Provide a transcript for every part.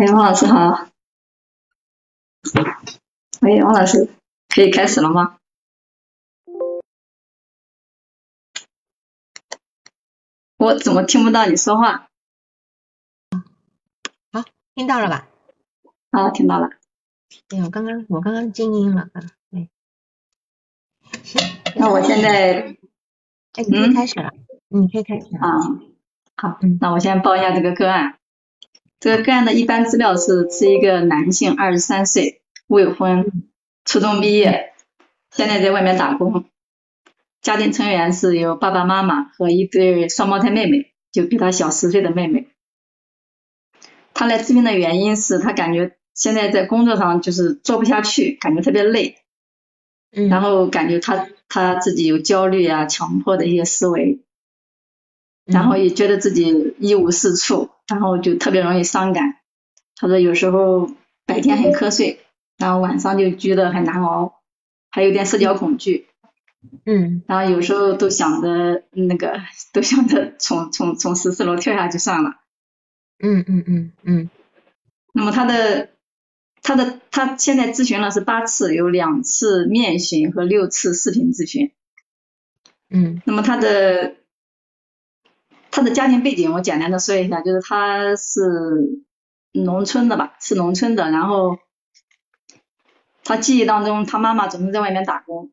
哎，王老师好。喂，王老师，可以开始了吗？我怎么听不到你说话？好，听到了吧？啊，听到了。哎，我刚刚我刚刚静音了啊。对。那我现在，哎，你可以开始了。你可以开始。啊，好，那我先报一下这个个案。这个个案的一般资料是是一个男性，二十三岁，未婚，初中毕业，现在在外面打工。家庭成员是有爸爸妈妈和一对双胞胎妹妹，就比他小十岁的妹妹。他来咨询的原因是他感觉现在在工作上就是做不下去，感觉特别累，然后感觉他他自己有焦虑啊、强迫的一些思维，然后也觉得自己一无是处。然后就特别容易伤感，他说有时候白天很瞌睡，然后晚上就觉得很难熬，还有点社交恐惧，嗯，然后有时候都想着那个，都想着从从从十四楼跳下去算了，嗯嗯嗯嗯。那么他的他的他现在咨询了是八次，有两次面询和六次视频咨询，嗯，那么他的。他的家庭背景我简单的说一下，就是他是农村的吧，是农村的。然后他记忆当中，他妈妈总是在外面打工，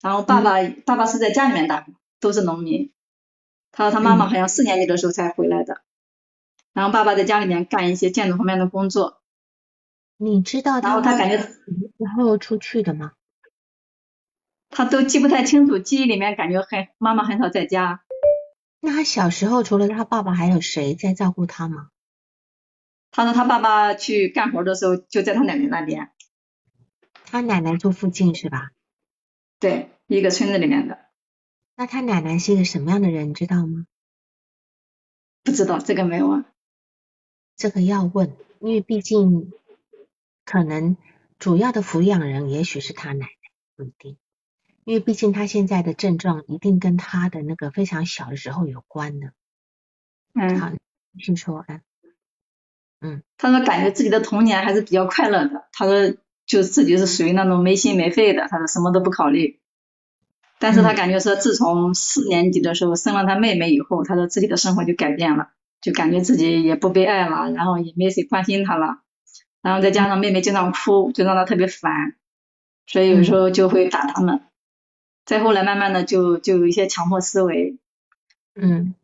然后爸爸爸爸是在家里面打工，都是农民。他说他妈妈好像四年级的时候才回来的，然后爸爸在家里面干一些建筑方面的工作。你知道然后他感觉然后出去的吗？他都记不太清楚，记忆里面感觉很妈妈很少在家。那他小时候除了他爸爸，还有谁在照顾他吗？他说他爸爸去干活的时候就在他奶奶那边。他奶奶住附近是吧？对，一个村子里面的。那他奶奶是一个什么样的人，你知道吗？不知道，这个没问。这个要问，因为毕竟可能主要的抚养人也许是他奶奶，不一定。因为毕竟他现在的症状一定跟他的那个非常小的时候有关的。嗯。好，听说，啊，嗯，他说感觉自己的童年还是比较快乐的。他说就自己是属于那种没心没肺的，他说什么都不考虑。但是他感觉说自从四年级的时候生了他妹妹以后，他说自己的生活就改变了，就感觉自己也不被爱了，然后也没谁关心他了，然后再加上妹妹经常哭，就让他特别烦，所以有时候就会打他们。再后来，慢慢的就就有一些强迫思维，嗯，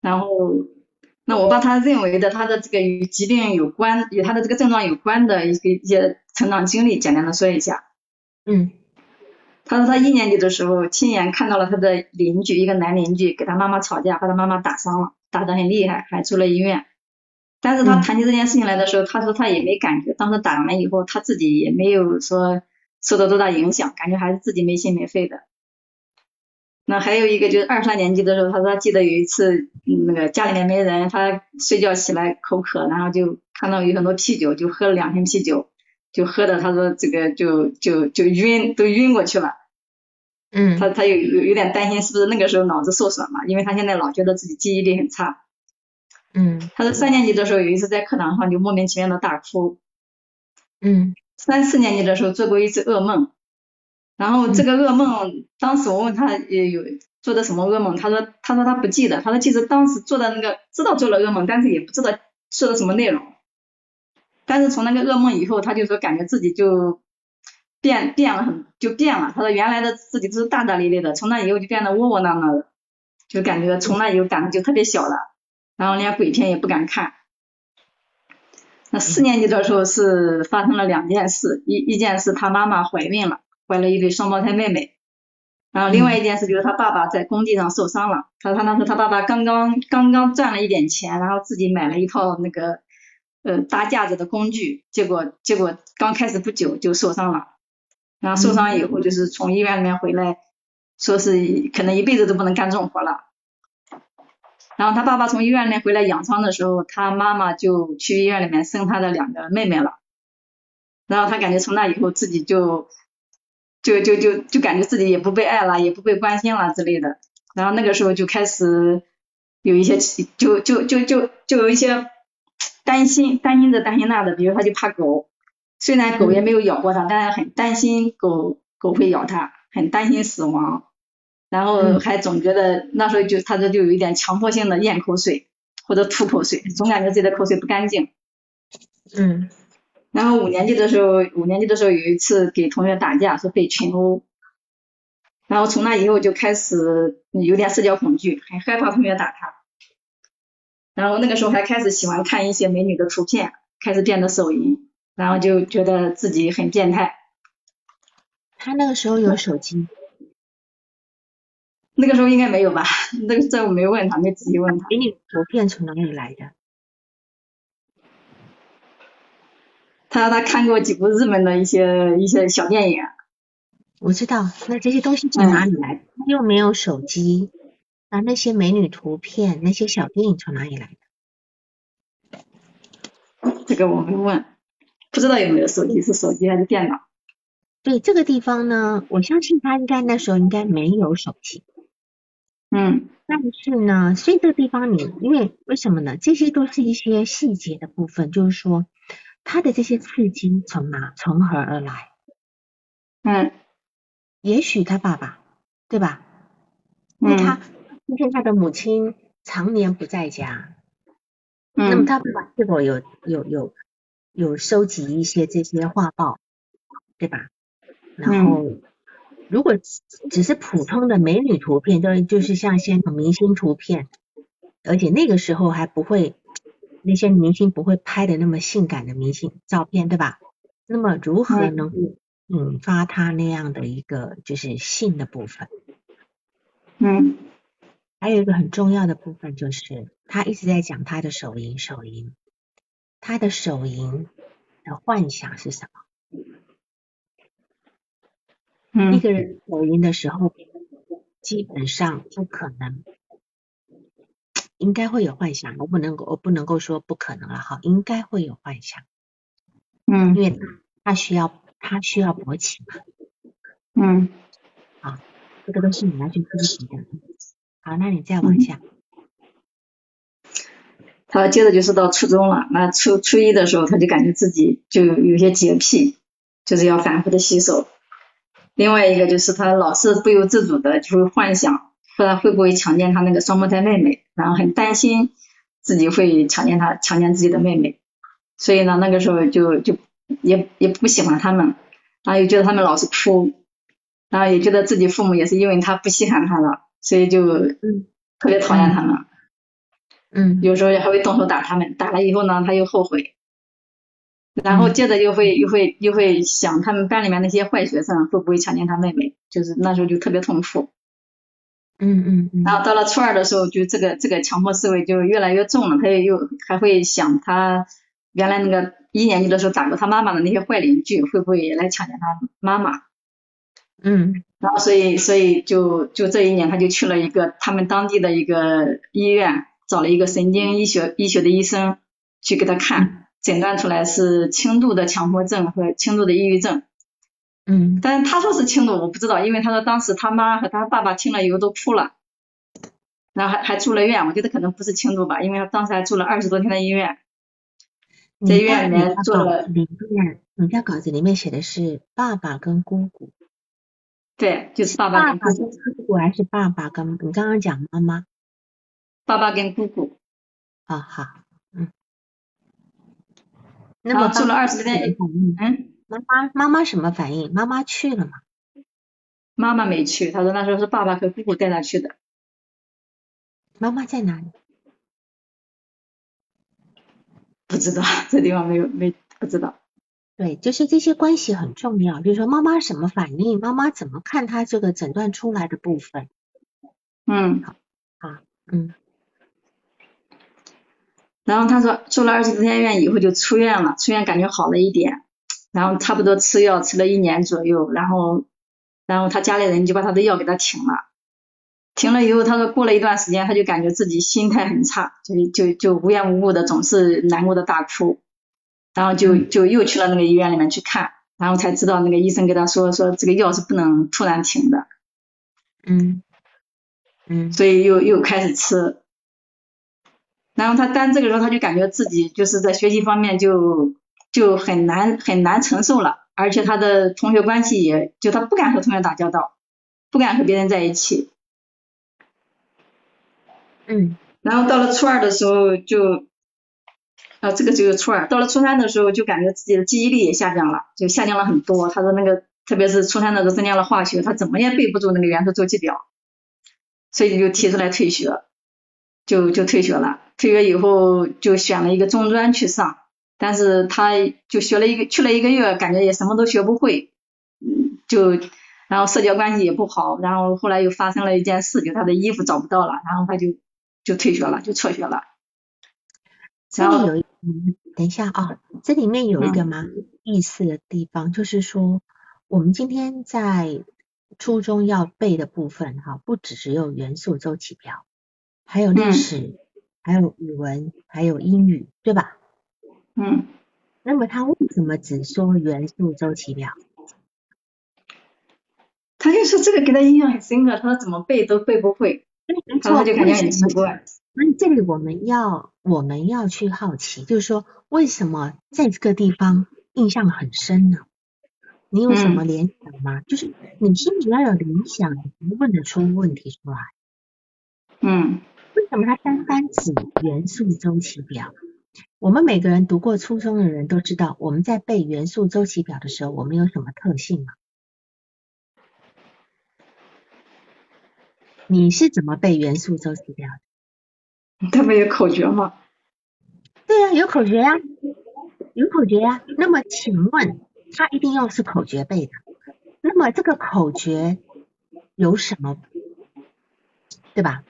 然后那我把他认为的他的这个与疾病有关，与他的这个症状有关的一个一些成长经历，简单的说一下。嗯，他说他一年级的时候，亲眼看到了他的邻居一个男邻居给他妈妈吵架，把他妈妈打伤了，打得很厉害，还住了医院。但是他谈起这件事情来的时候，他说他也没感觉，当时打完以后，他自己也没有说。受到多大影响？感觉还是自己没心没肺的。那还有一个就是二三年级的时候，他说他记得有一次，那个家里面没人，他睡觉起来口渴，然后就看到有很多啤酒，就喝了两瓶啤酒，就喝的他说这个就就就晕，都晕过去了。嗯。他他有有有点担心是不是那个时候脑子受损了，因为他现在老觉得自己记忆力很差。嗯。他说三年级的时候有一次在课堂上就莫名其妙的大哭。嗯。三四年级的时候做过一次噩梦，然后这个噩梦，当时我问他也有做的什么噩梦，他说他说他不记得，他说其实当时做的那个知道做了噩梦，但是也不知道说的什么内容，但是从那个噩梦以后，他就说感觉自己就变变了很就变了，他说原来的自己都是大大咧咧的，从那以后就变得窝窝囊囊的，就感觉从那以后胆子就特别小了，然后连鬼片也不敢看。那四年级的时候是发生了两件事，一一件事他妈妈怀孕了，怀了一对双胞胎妹妹，然后另外一件事就是他爸爸在工地上受伤了，他他那时他爸爸刚刚刚刚赚了一点钱，然后自己买了一套那个呃搭架子的工具，结果结果刚开始不久就受伤了，然后受伤以后就是从医院里面回来，说是可能一辈子都不能干重活了。然后他爸爸从医院里回来养伤的时候，他妈妈就去医院里面生他的两个妹妹了。然后他感觉从那以后自己就就就就就感觉自己也不被爱了，也不被关心了之类的。然后那个时候就开始有一些就就就就就有一些担心担心这担心那的，比如他就怕狗，虽然狗也没有咬过他，但是很担心狗狗会咬他，很担心死亡，然后还总觉得那时候就他这就有一点强迫性的咽口水或者吐口水，总感觉自己的口水不干净。嗯。然后五年级的时候，五年级的时候有一次给同学打架，是被群殴。然后从那以后就开始有点社交恐惧，很害怕同学打他。然后那个时候还开始喜欢看一些美女的图片，开始变得手淫，然后就觉得自己很变态。他那个时候有手机？那个时候应该没有吧？那个这我没问他，没仔细问他。给你图片从哪里来的？他说他看过几部日本的一些一些小电影。我知道，那这些东西从哪里来？又没有手机，那那些美女图片、那些小电影从哪里来的？这个我没问，不知道有没有手机，是手机还是电脑？对这个地方呢，我相信他应该那时候应该没有手机。嗯，但是呢，所以这个地方你因为为什么呢？这些都是一些细节的部分，就是说他的这些刺激从哪从何而来？嗯。也许他爸爸，对吧？因为他今天他的母亲常年不在家，那么他爸爸是否有有有有收集一些这些画报，对吧？然后如果只是普通的美女图片，就就是像些明星图片，而且那个时候还不会那些明星不会拍的那么性感的明星照片，对吧？那么如何能够？引发他那样的一个就是性的部分，嗯，还有一个很重要的部分就是他一直在讲他的手淫，手淫，他的手淫的幻想是什么？嗯，一个人抖音的时候，基本上不可能，应该会有幻想，我不能够，我不能够说不可能了哈，应该会有幻想，嗯，因为他需要。他需要勃起嘛？嗯，好，这个都是你要去分析的。好，那你再往下。他接着就是到初中了，那初初一的时候，他就感觉自己就有些洁癖，就是要反复的洗手。另外一个就是他老是不由自主的就会幻想，不然会不会强奸他那个双胞胎妹妹，然后很担心自己会强奸他，强奸自己的妹妹。所以呢，那个时候就就。也也不喜欢他们，然后又觉得他们老是哭，然后也觉得自己父母也是因为他不稀罕他了，所以就特别讨厌他们。嗯，有时候还会动手打他们，打了以后呢，他又后悔，然后接着又会又会又会想他们班里面那些坏学生会不会强奸他妹妹，就是那时候就特别痛苦。嗯嗯嗯。然后到了初二的时候，就这个这个强迫思维就越来越重了，他也又还会想他原来那个。一年级的时候打过他妈妈的那些坏邻居，会不会也来强奸他妈妈？嗯，然后所以所以就就这一年他就去了一个他们当地的一个医院，找了一个神经医学医学的医生去给他看，诊断出来是轻度的强迫症和轻度的抑郁症。嗯，但是他说是轻度，我不知道，因为他说当时他妈和他爸爸听了以后都哭了，然后还还住了院，我觉得可能不是轻度吧，因为他当时还住了二十多天的医院。在医院里面做了，里面你在稿子里面写的是爸爸跟姑姑，对，就是爸爸跟姑姑还是爸爸跟你刚刚讲妈妈，爸爸跟姑姑，啊好，嗯，那么做了二十天，嗯，妈妈妈妈什么反应？妈妈去了吗？妈妈没去，他说那时候是爸爸和姑姑带他去的。妈妈在哪里？不知道，这地方没有没不知道。对，就是这些关系很重要，就是说妈妈什么反应，妈妈怎么看他这个诊断出来的部分。嗯，好，好，嗯。然后他说住了二十多天院以后就出院了，出院感觉好了一点，然后差不多吃药吃了一年左右，然后然后他家里人就把他的药给他停了。停了以后，他说过了一段时间，他就感觉自己心态很差，就就就无缘无故的总是难过的大哭，然后就就又去了那个医院里面去看，然后才知道那个医生跟他说说这个药是不能突然停的，嗯。嗯，所以又又开始吃，然后他但这个时候他就感觉自己就是在学习方面就就很难很难承受了，而且他的同学关系也就他不敢和同学打交道，不敢和别人在一起。嗯。然后到了初二的时候就，啊这个就是初二，到了初三的时候就感觉自己的记忆力也下降了，就下降了很多。他说那个特别是初三的时候增加了化学，他怎么也背不住那个元素周期表，所以就提出来退学，就就退学了。退学以后就选了一个中专去上，但是他就学了一个去了一个月，感觉也什么都学不会，嗯，就然后社交关系也不好，然后后来又发生了一件事，就他的衣服找不到了，然后他就就退学了，就辍学了。这里有一，等一下啊，这里面有一个蛮意思的地方，就是说我们今天在初中要背的部分哈，不只只有元素周期表，还有历史。还有语文，还有英语，对吧？嗯。那么他为什么只说元素周期表？他就说这个给他印象很深刻，他说怎么背都背不会，然后他就感觉很奇怪。那这里我们要我们要去好奇，就是说为什么在这个地方印象很深呢？你有什么联想吗？就是你心里要有联想，你问得出问题出来。嗯。为什么它单单指元素周期表？我们每个人读过初中的人都知道，我们在背元素周期表的时候，我们有什么特性吗？你是怎么背元素周期表的？他们有口诀吗？对呀，有口诀呀，有口诀呀。那么请问，他一定要是口诀背的？那么这个口诀有什么？对吧？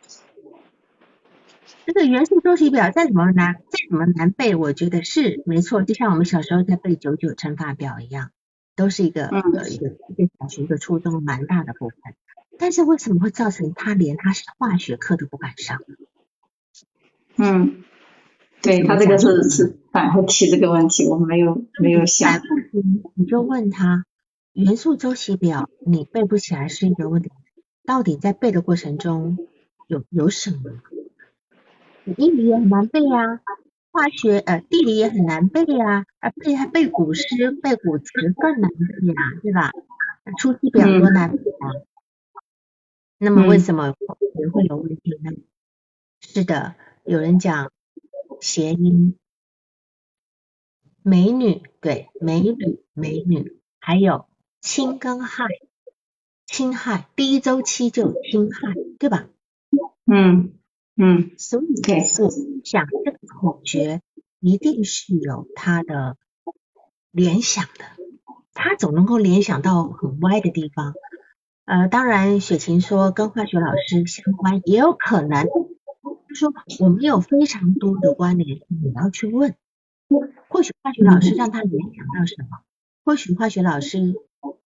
这个元素周期表再怎么难，再怎么难背，我觉得是没错。就像我们小时候在背九九乘法表一样，都是一个呃一个一个小学一个初中蛮大的部分。但是为什么会造成他连他是化学课都不敢上？嗯，对他这个是是反复提这个问题，我没有没有想。你就问他元素周期表你背不起来是一个问题，到底在背的过程中有有什么？英语也很难背呀，化学呃地理也很难背呀，啊背还背古诗背古词更难背呀，对吧？初期表多难背啊。那么为什么也会有问题呢？是的，有人讲谐音，美女对美女美女，还有侵跟害，侵害第一周期就侵害，对吧？嗯。嗯，所以我想这个口诀一定是有它的联想的，他总能够联想到很歪的地方。呃，当然雪琴说跟化学老师相关，也有可能，就说我们有非常多的关联，你要去问。或许化学老师让他联想到什么，或许化学老师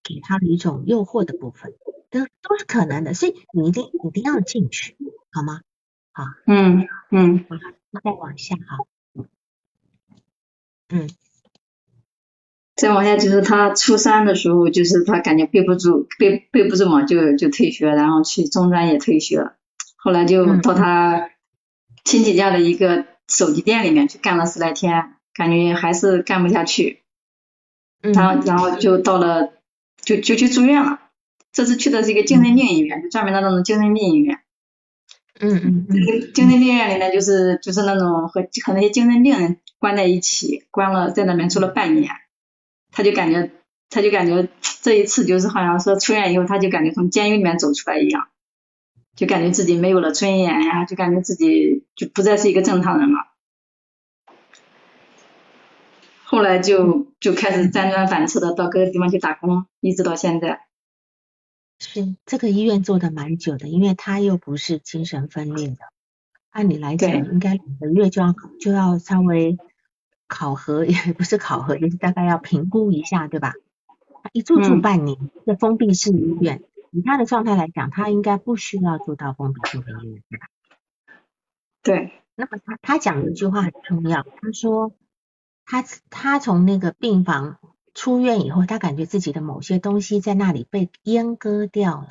给他的一种诱惑的部分，都都是可能的。所以你一定一定要进去，好吗？好，嗯嗯，再往下哈，嗯，再往下就是他初三的时候，就是他感觉背不住，背背不住嘛，就就退学，然后去中专也退学，后来就到他亲戚家的一个手机店里面去干了十来天，感觉还是干不下去，然后然后就到了，就就去住院了，这次去的是一个精神病医院，就专门的那种精神病医院。嗯嗯嗯，精神病院里呢，就是就是那种和和那些精神病人关在一起，关了在那边住了半年，他就感觉他就感觉这一次就是好像说出院以后，他就感觉从监狱里面走出来一样，就感觉自己没有了尊严呀，就感觉自己就不再是一个正常人了。后来就就开始辗转反侧的到各个地方去打工，一直到现在。是这个医院做的蛮久的，因为他又不是精神分裂的，按理来讲应该两个月就要就要稍微考核，也不是考核，就是大概要评估一下，对吧？一住住半年，这封闭式医院，以他的状态来讲，他应该不需要住到封闭式的医院，对吧？对。那么他他讲了一句话很重要，他说他他从那个病房。出院以后，他感觉自己的某些东西在那里被阉割掉了。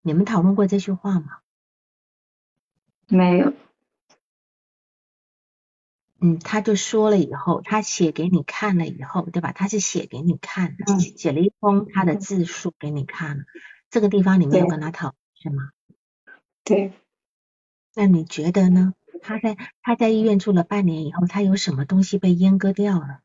你们讨论过这句话吗？没有。嗯，他就说了以后，他写给你看了以后，对吧？他是写给你看的，写了一封他的自述给你看了。这个地方你没有跟他讨是吗？对。那你觉得呢？他在他在医院住了半年以后，他有什么东西被阉割掉了？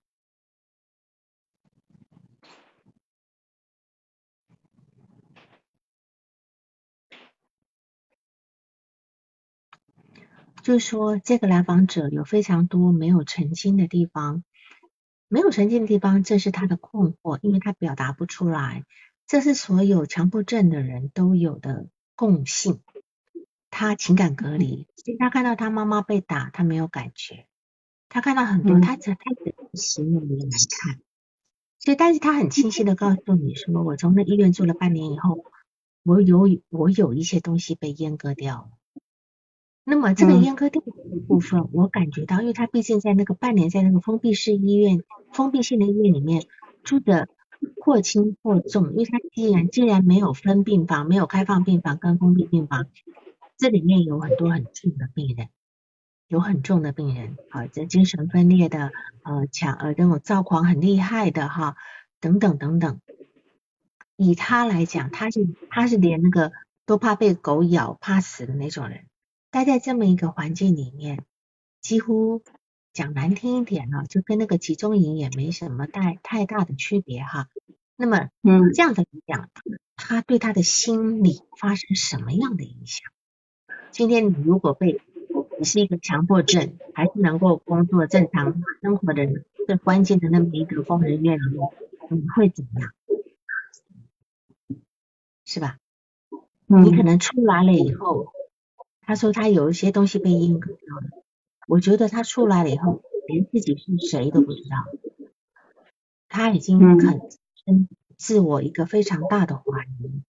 就是说，这个来访者有非常多没有澄清的地方，没有澄清的地方，这是他的困惑，因为他表达不出来。这是所有强迫症的人都有的共性。他情感隔离，他看到他妈妈被打，他没有感觉。他看到很多，他只他只形容来看。所以，但是他很清晰的告诉你说，我从那医院住了半年以后，我有我有一些东西被阉割掉了。那么这个阉割掉的部分，我感觉到，因为他毕竟在那个半年在那个封闭式医院、封闭性的医院里面住的或轻或重，因为他既然既然没有分病房、没有开放病房跟封闭病房，这里面有很多很重的病人，有很重的病人，啊，这精神分裂的，呃，强呃那种躁狂很厉害的哈，等等等等。以他来讲，他是他是连那个都怕被狗咬、怕死的那种人。待在这么一个环境里面，几乎讲难听一点呢，就跟那个集中营也没什么太太大的区别哈。那么，嗯，这样的来讲，他对他的心理发生什么样的影响？今天你如果被你是一个强迫症，还是能够工作正常生活的人，最关键的那么一个疯人院里面，你会怎么样？是吧？你可能出来了以后。他说他有一些东西被阉割掉了，我觉得他出来了以后，连自己是谁都不知道，他已经很生自我一个非常大的怀疑，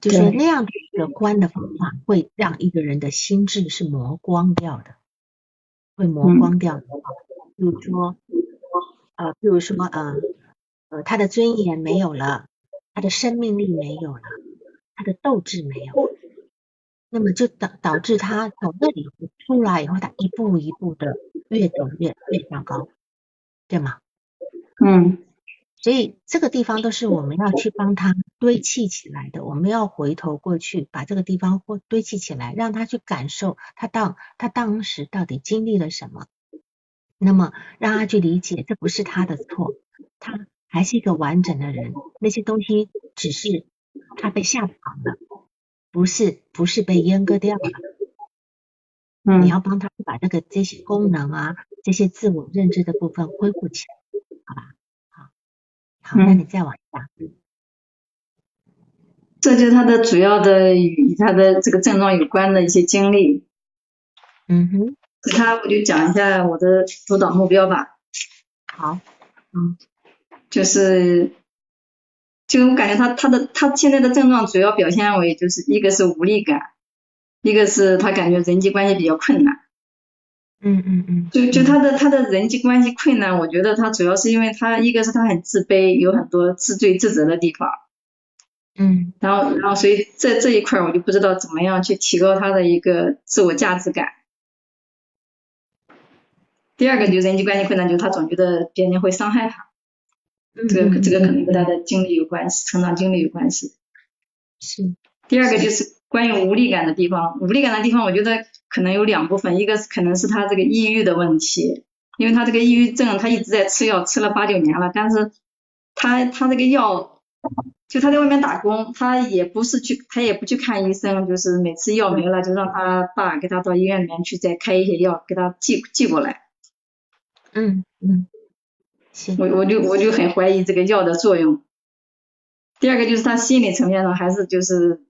就是那样的一个观的方法，会让一个人的心智是磨光掉的，会磨光掉的。比如说，呃，比如说，呃，呃，他的尊严没有了，他的生命力没有了，他的斗志没有。那么就导导致他从那里出来以后，他一步一步的越走越越糟糕，对吗？嗯，所以这个地方都是我们要去帮他堆砌起来的，我们要回头过去把这个地方或堆砌起来，让他去感受他当他当时到底经历了什么，那么让他去理解这不是他的错，他还是一个完整的人，那些东西只是他被吓跑了。不是不是被阉割掉了，嗯，你要帮他把这个这些功能啊，这些自我认知的部分恢复起来，好吧？好，好，那你再往下。这就是他的主要的与他的这个症状有关的一些经历。嗯哼。他我就讲一下我的辅导目标吧。好，嗯，就是。就我感觉他他的他现在的症状主要表现为就是一个是无力感，一个是他感觉人际关系比较困难。嗯嗯嗯。就就他的他的人际关系困难，我觉得他主要是因为他一个是他很自卑，有很多自罪自责的地方。嗯。然后然后所以在这一块我就不知道怎么样去提高他的一个自我价值感。第二个就人际关系困难，就是他总觉得别人会伤害他。这个这个可能跟他的经历有关系，成长经历有关系。是。第二个就是关于无力感的地方，无力感的地方，我觉得可能有两部分，一个是可能是他这个抑郁的问题，因为他这个抑郁症，他一直在吃药，吃了八九年了，但是他他这个药，就他在外面打工，他也不是去，他也不去看医生，就是每次药没了，就让他爸给他到医院里面去再开一些药，给他寄寄过来。嗯嗯。我我就我就很怀疑这个药的作用。第二个就是他心理层面上还是就是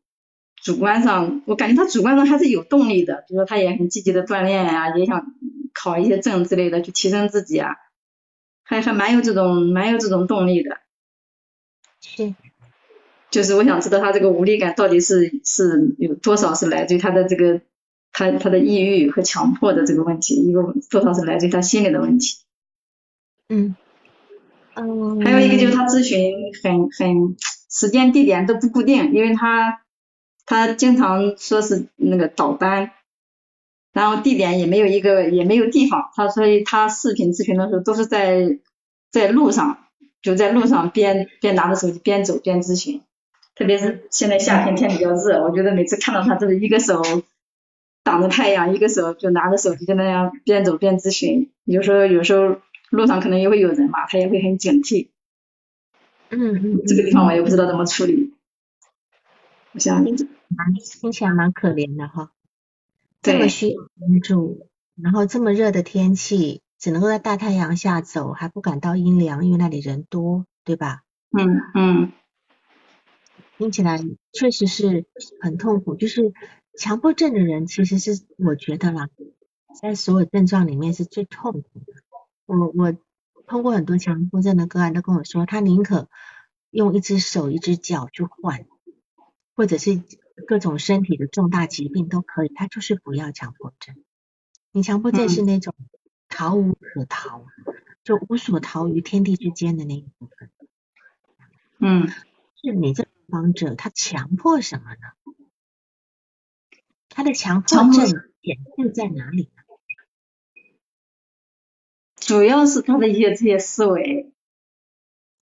主观上，我感觉他主观上还是有动力的，比如说他也很积极的锻炼呀，也想考一些证之类的去提升自己啊，还还蛮有这种蛮有这种动力的。是。就是我想知道他这个无力感到底是是有多少是来自于他的这个他他的抑郁和强迫的这个问题，一个多少是来自于他心理的问题。嗯。还有一个就是他咨询很很时间地点都不固定，因为他他经常说是那个倒班，然后地点也没有一个也没有地方，他所以他视频咨询的时候都是在在路上，就在路上边边拿着手机边走边咨询，特别是现在夏天天比较热，我觉得每次看到他都是一个手挡着太阳，一个手就拿着手机就那样边走边咨询，有时候有时候路上可能也会有人嘛，他也会很警惕。嗯嗯，这个地方我也不知道怎么处理。我想蛮听起来蛮可怜的哈，这么对需要帮助，然后这么热的天气，只能够在大太阳下走，还不敢到阴凉，因为那里人多，对吧？嗯嗯听起来确实是很痛苦。就是强迫症的人，其实是我觉得啦，在所有症状里面是最痛苦的。我我通过很多强迫症的个案都跟我说，他宁可用一只手、一只脚去换，或者是各种身体的重大疾病都可以，他就是不要强迫症。你强迫症是那种逃无可逃，就无所逃于天地之间的那一部分。嗯，是你这个方者他强迫什么呢？他的强迫症显现在哪里呢？主要是他的一些这些思维，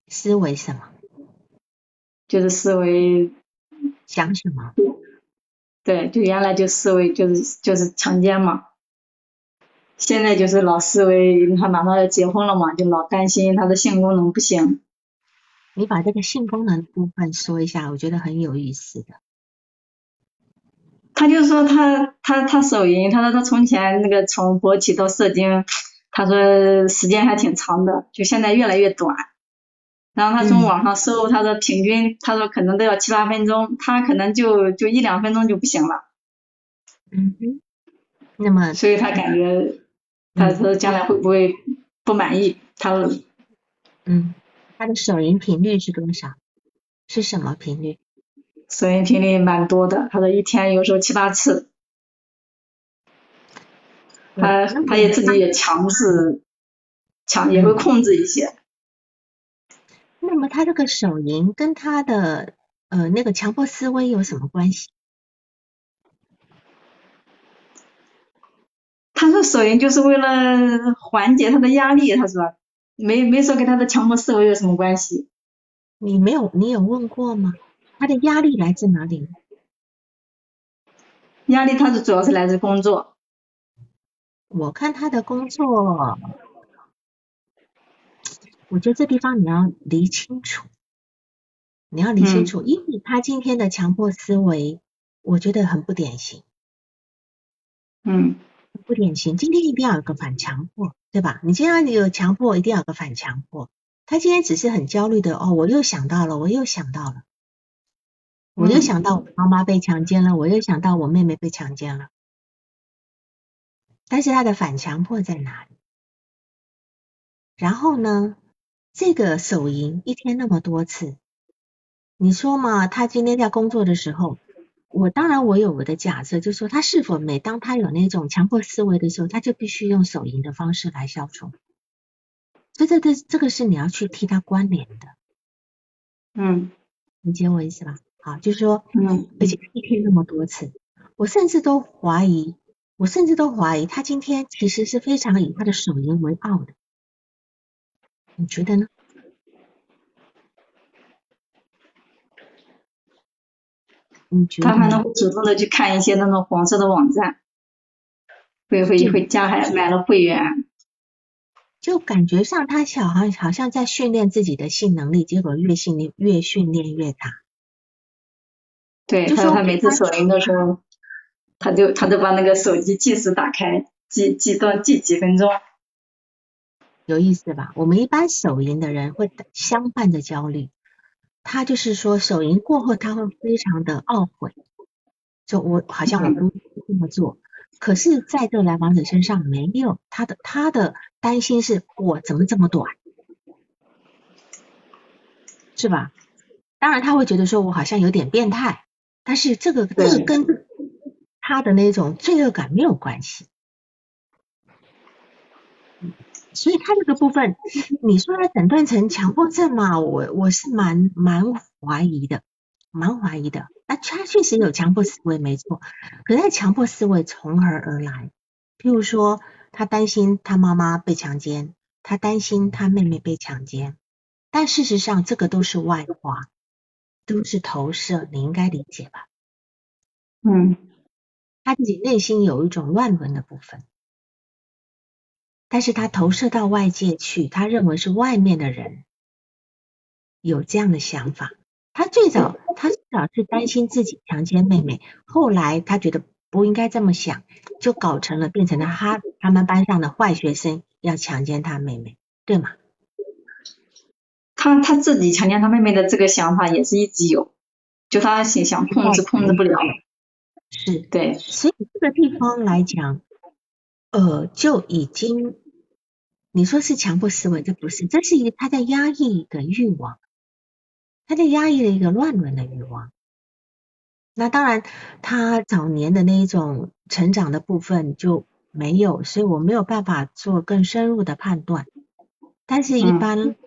思维什么？就是思维，想什么？对，就原来就思维就是就是强奸嘛，现在就是老思维，他马上要结婚了嘛，就老担心他的性功能不行。你把这个性功能的部分说一下，我觉得很有意思的。他就说他他他手淫，他说他从前那个从勃起到射精，他说时间还挺长的，就现在越来越短。然后他从嗯网上搜，他说平均，他说可能都要七八分钟，他可能就就一两分钟就不行了，嗯哼。那么，所以他感觉他说将来会不会不满意？他说嗯，他的手淫频率是多少？是什么频率？手淫频率蛮多的，他说一天有时候七八次，他嗯他也自己也强势强也会控制一些。那么他这个手淫跟他的呃那个强迫思维有什么关系？他说手淫就是为了缓解他的压力，他说没没说跟他的强迫思维有什么关系。你没有，你有问过吗？他的压力来自哪里？压力他是主要是来自工作，我看他的工作，我觉得这地方你要理清楚，你要理清楚，因为他今天的强迫思维，我觉得很不典型，嗯不典型。今天一定要有个反强迫，对吧？你今天有强迫，一定要有个反强迫。他今天只是很焦虑的，哦，我又想到了，我又想到了，我又想到我妈妈被强奸了，我又想到我妹妹被强奸了。但是他的反强迫在哪里？然后呢，这个手淫一天那么多次，你说嘛？他今天在工作的时候，我当然我有我的假设，就是说他是否每当他有那种强迫思维的时候，他就必须用手淫的方式来消除。所以这这这个是你要去替他关联的，嗯理解我意思吧？好，就是说，嗯而且一天那么多次，我甚至都怀疑，我甚至都怀疑他今天其实是非常以他的手淫为傲的。你觉得呢？你觉得？他还能会主动的去看一些那种黄色的网站，会会会加还买了会员，就感觉上他小孩好像在训练自己的性能力，结果越训练越训练越大。对，他他每次手淫的时候，他就他就把那个手机计时打开，计计多计几分钟，有意思吧？我们一般手淫的人会相伴着焦虑，他就是说手淫过后他会非常的懊悔，就我好像我不这么做，可是在这个来访者身上没有，他的他的担心是我怎么这么短，是吧？当然他会觉得说我好像有点变态，但是这个这个跟他的那种罪恶感没有关系。所以他这个部分，你说他诊断成强迫症嘛？我我是蛮蛮怀疑的，蛮怀疑的。那他确实有强迫思维，没错。可是他强迫思维从何而来？譬如说，他担心他妈妈被强奸，他担心他妹妹被强奸，但事实上这个都是外化，都是投射，你应该理解吧？嗯，他自己内心有一种乱伦的部分，但是他投射到外界去，他认为是外面的人有这样的想法。他最早，他最早是担心自己强奸妹妹，后来他觉得不应该这么想，就搞成了变成了他他们班上的坏学生要强奸他妹妹，对吗？他他自己强奸他妹妹的这个想法也是一直有，就他想想控制控制不了。是对，所以这个地方来讲，呃，就已经你说是强迫思维，这不是，这是一个他在压抑一个欲望。他在压抑了一个乱伦的欲望，那当然他早年的那一种成长的部分就没有，所以我没有办法做更深入的判断。但是，一般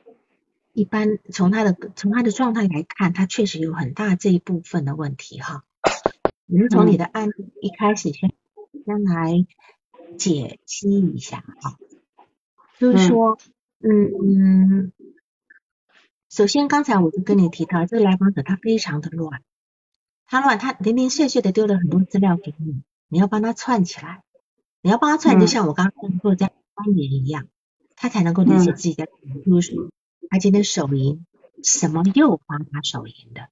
一般从他的从他的状态来看，他确实有很大这一部分的问题哈。我们从你的案例一开始先先来解析一下啊，就是说，嗯嗯。首先，刚才我就跟你提到，这个来访者他非常的乱，他乱，他零零碎碎的丢了很多资料给你，你要帮他串起来，你要帮他串，就像我刚刚做这样方言一样，他才能够理解自己的比如说，他今天手淫，什么诱发他手淫的？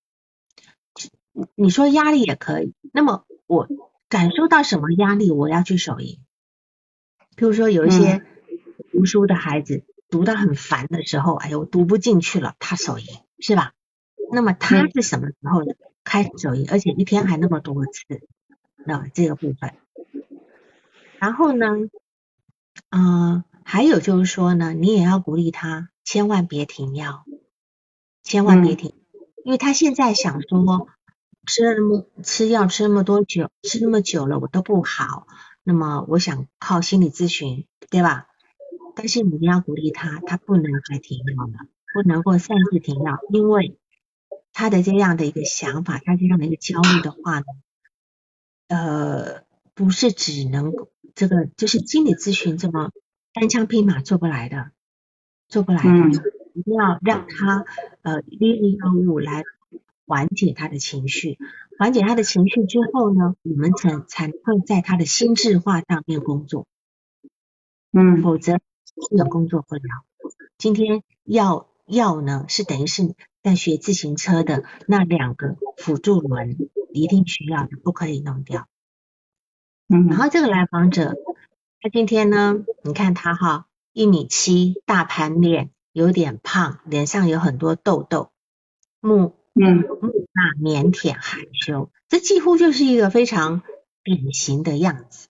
你说压力也可以，那么我感受到什么压力，我要去手淫？譬如说有一些读书的孩子。读到很烦的时候，哎呦，读不进去了，他手淫是吧？那么他是什么时候开始手淫？而且一天还那么多次，那这个部分。然后呢，嗯，还有就是说呢，你也要鼓励他，千万别停药，千万别停，因为他现在想说，吃了那么吃药吃那么多久，吃那么久了我都不好，那么我想靠心理咨询，对吧？但是你要鼓励他，他不能再停药了，不能够擅自停药，因为他的这样的一个想法，他这样的一个焦虑的话呢，呃，不是只能这个就是心理咨询这么单枪匹马做不来的，做不来的，一定要让他呃利用药物来缓解他的情绪，缓解他的情绪之后呢，我们才才会在他的心智化上面工作，嗯，否则。有工作不了。今天要要呢，是等于是在学自行车的那两个辅助轮，一定需要的，不可以弄掉。嗯。然后这个来访者，他今天呢，你看他哈，一米七，大盘脸，有点胖，脸上有很多痘痘，木嗯木讷、腼腆、害羞，这几乎就是一个非常典型的样子，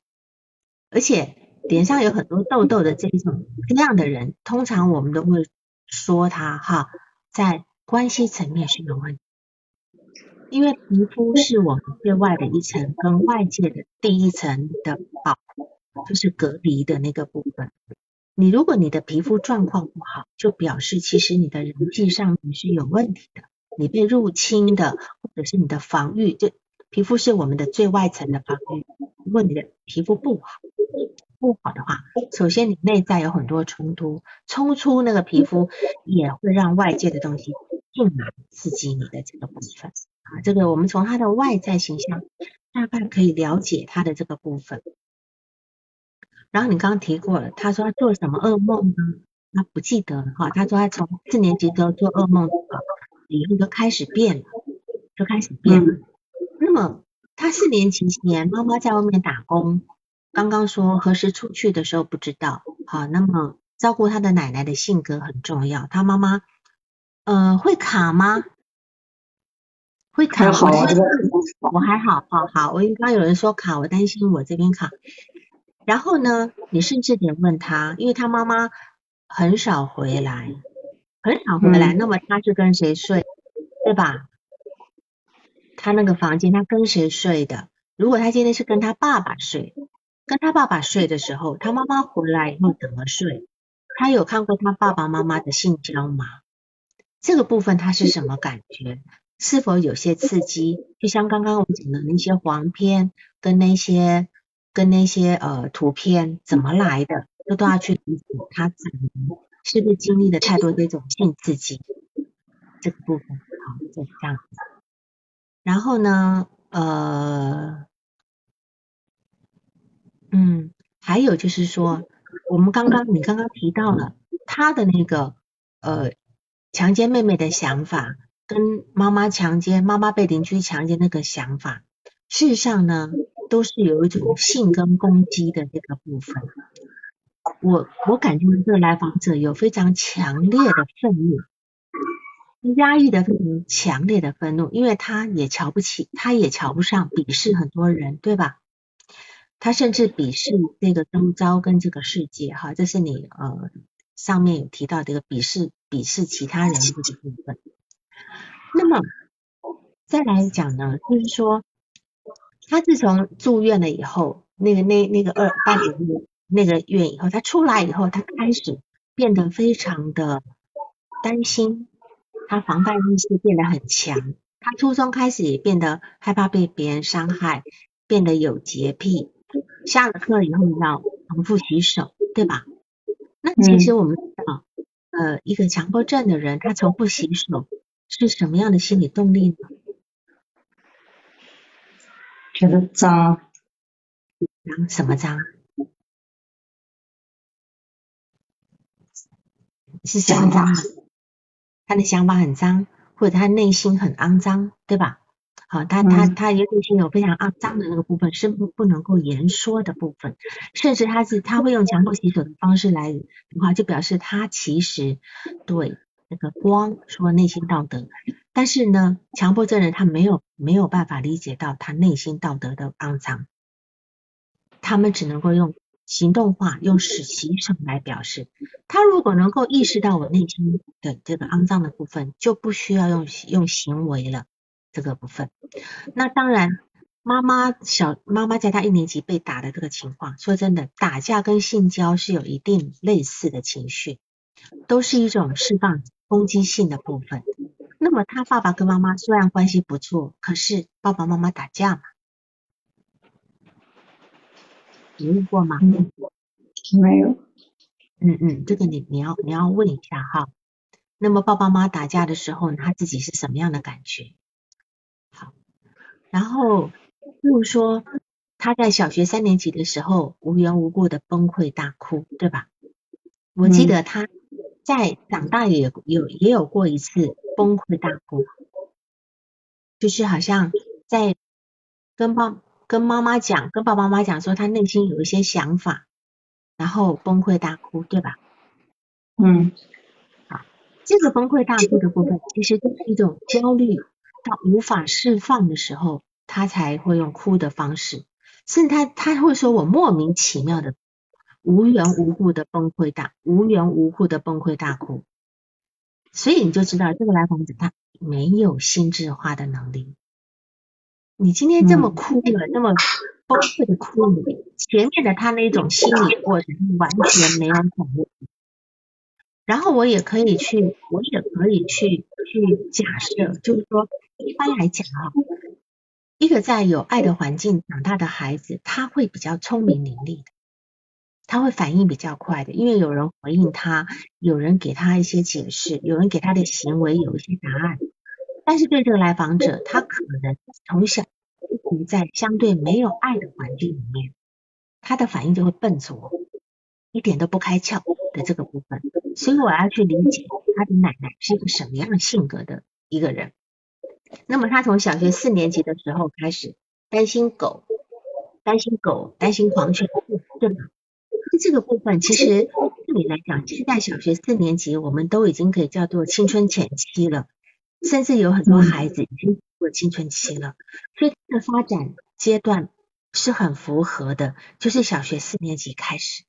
而且。脸上有很多痘痘的这种这样的人，通常我们都会说他哈，在关系层面是有问题，因为皮肤是我们最外的一层，跟外界的第一层的保护，就是隔离的那个部分。你如果你的皮肤状况不好，就表示其实你的人际上面是有问题的，你被入侵的，或者是你的防御，就皮肤是我们的最外层的防御。如果你的皮肤不好，不好的话，首先你内在有很多冲突，冲出那个皮肤也会让外界的东西进来刺激你的这个部分啊。这个我们从他的外在形象大概可以了解他的这个部分。然后你刚刚提过了，他说他做什么噩梦呢？他不记得了哈。他说他从四年级之后做噩梦以后就开始变了，就开始变了。那么他四年级前，妈妈在外面打工。刚刚说何时出去的时候不知道，好，那么照顾他的奶奶的性格很重要。他妈妈，呃，会卡吗？会卡？好啊，我还好，好好。我刚刚有人说卡，我担心我这边卡。然后呢，你甚至得问他，因为他妈妈很少回来，很少回来，那么他是跟谁睡，对吧？他那个房间他跟谁睡的？如果他今天是跟他爸爸睡。跟他爸爸睡的时候，他妈妈回来以后怎么睡？他有看过他爸爸妈妈的性交吗？这个部分他是什么感觉？是否有些刺激？就像刚刚我们讲的那些黄片跟那些跟那些呃图片怎么来的，这都要去理解他怎么是不是经历了太多这种性刺激这个部分，好，就这样。然后呢，呃，嗯，还有就是说，我们刚刚你刚刚提到了他的那个呃强奸妹妹的想法，跟妈妈强奸妈妈被邻居强奸那个想法，事实上呢，都是有一种性跟攻击的这个部分。我我感觉这个来访者有非常强烈的愤怒。压抑的非常强烈的愤怒，因为他也瞧不起，他也瞧不上，鄙视很多人，对吧？他甚至鄙视那个周遭跟这个世界，哈，这是你呃上面有提到这个鄙视鄙视其他人这个部分。那么再来讲呢，就是说他自从住院了以后，那个那那个二半年那个月以后，他出来以后，他开始变得非常的担心。他防范意识变得很强，他初中开始也变得害怕被别人伤害，变得有洁癖，下了课以后要重复洗手，对吧？那其实我们知道，呃，一个强迫症的人，他重复洗手是什么样的心理动力呢？觉得脏，脏什么脏？是什么脏？他的想法很脏，或者他内心很肮脏，对吧？好，他他他内心有非常肮脏的那个部分，是不不能够言说的部分，甚至他是他会用强迫洗手的方式来的话，就表示他其实对那个光说内心道德，但是呢，强迫症人他没有没有办法理解到他内心道德的肮脏，他们只能够用。行动化用使洗手来表示，他如果能够意识到我内心的这个肮脏的部分，就不需要用用行为了这个部分。那当然，妈妈小妈妈在他一年级被打的这个情况，说真的，打架跟性交是有一定类似的情绪，都是一种释放攻击性的部分。那么他爸爸跟妈妈虽然关系不错，可是爸爸妈妈打架嘛。你问过吗？没有。嗯嗯，这个你你要你要问一下哈。那么爸爸妈妈打架的时候，他自己是什么样的感觉？好，然后比如说他在小学三年级的时候无缘无故的崩溃大哭，对吧？我记得他在长大也有也有过一次崩溃大哭，就是好像在跟爸。跟妈妈讲，跟爸爸妈妈讲说他内心有一些想法，然后崩溃大哭，对吧？嗯，好，这个崩溃大哭的部分，其实就是一种焦虑到无法释放的时候，他才会用哭的方式，甚至他他会说我莫名其妙的无缘无故的崩溃大，无缘无故的崩溃大哭，所以你就知道这个来访者他没有心智化的能力。你今天这么哭了，那么崩溃的哭，前面的他那种心理过程完全没有掌握。然后我也可以去，我也可以去去假设，就是说，一般来讲啊，一个在有爱的环境长大的孩子，他会比较聪明伶俐的，他会反应比较快的，因为有人回应他，有人给他一些解释，有人给他的行为有一些答案。但是对这个来访者，他可能从小处在相对没有爱的环境里面，他的反应就会笨拙，一点都不开窍的这个部分。所以我要去理解他的奶奶是一个什么样的性格的一个人。那么他从小学四年级的时候开始担心狗，担心狗，担心狂犬，对吗？这个部分其实对你来讲，其实在小学四年级，我们都已经可以叫做青春前期了。甚至有很多孩子已经过青春期了，所以他的发展阶段是很符合的，就是小学四年级开始，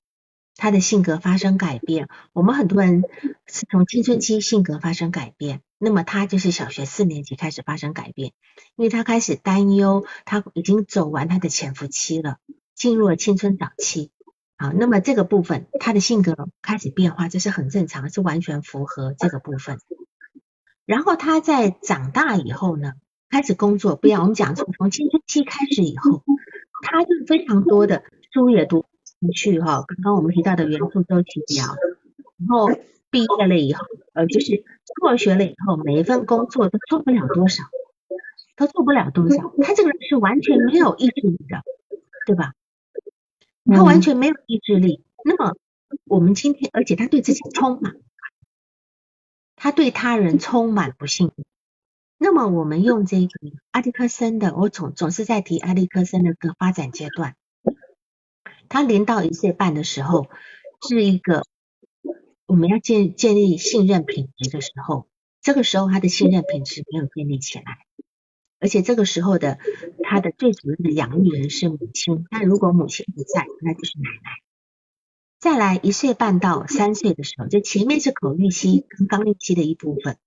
他的性格发生改变。我们很多人是从青春期性格发生改变，那么他就是小学四年级开始发生改变，因为他开始担忧，他已经走完他的潜伏期了，进入了青春早期。好，那么这个部分他的性格开始变化，这是很正常，是完全符合这个部分。然后他在长大以后呢，开始工作，不要我们讲从从青春期开始以后，他就非常多的书也读不去哈，刚刚我们提到的元素周期表，然后毕业了以后，呃，就是辍学了以后，每一份工作都做不了多少，都做不了多少，他这个人是完全没有意志力的，对吧？他完全没有意志力。那么我们今天，而且他对自己充满，他对他人充满不信任。那么我们用这个阿迪克森的，我总总是在提阿迪克森的个发展阶段。他零到一岁半的时候是一个我们要建建立信任品质的时候，这个时候他的信任品质没有建立起来，而且这个时候的他的最主要的养育人是母亲，但如果母亲不在，那就是奶奶。再来一岁半到三岁的时候，就前面是口欲期跟刚欲期的一部分。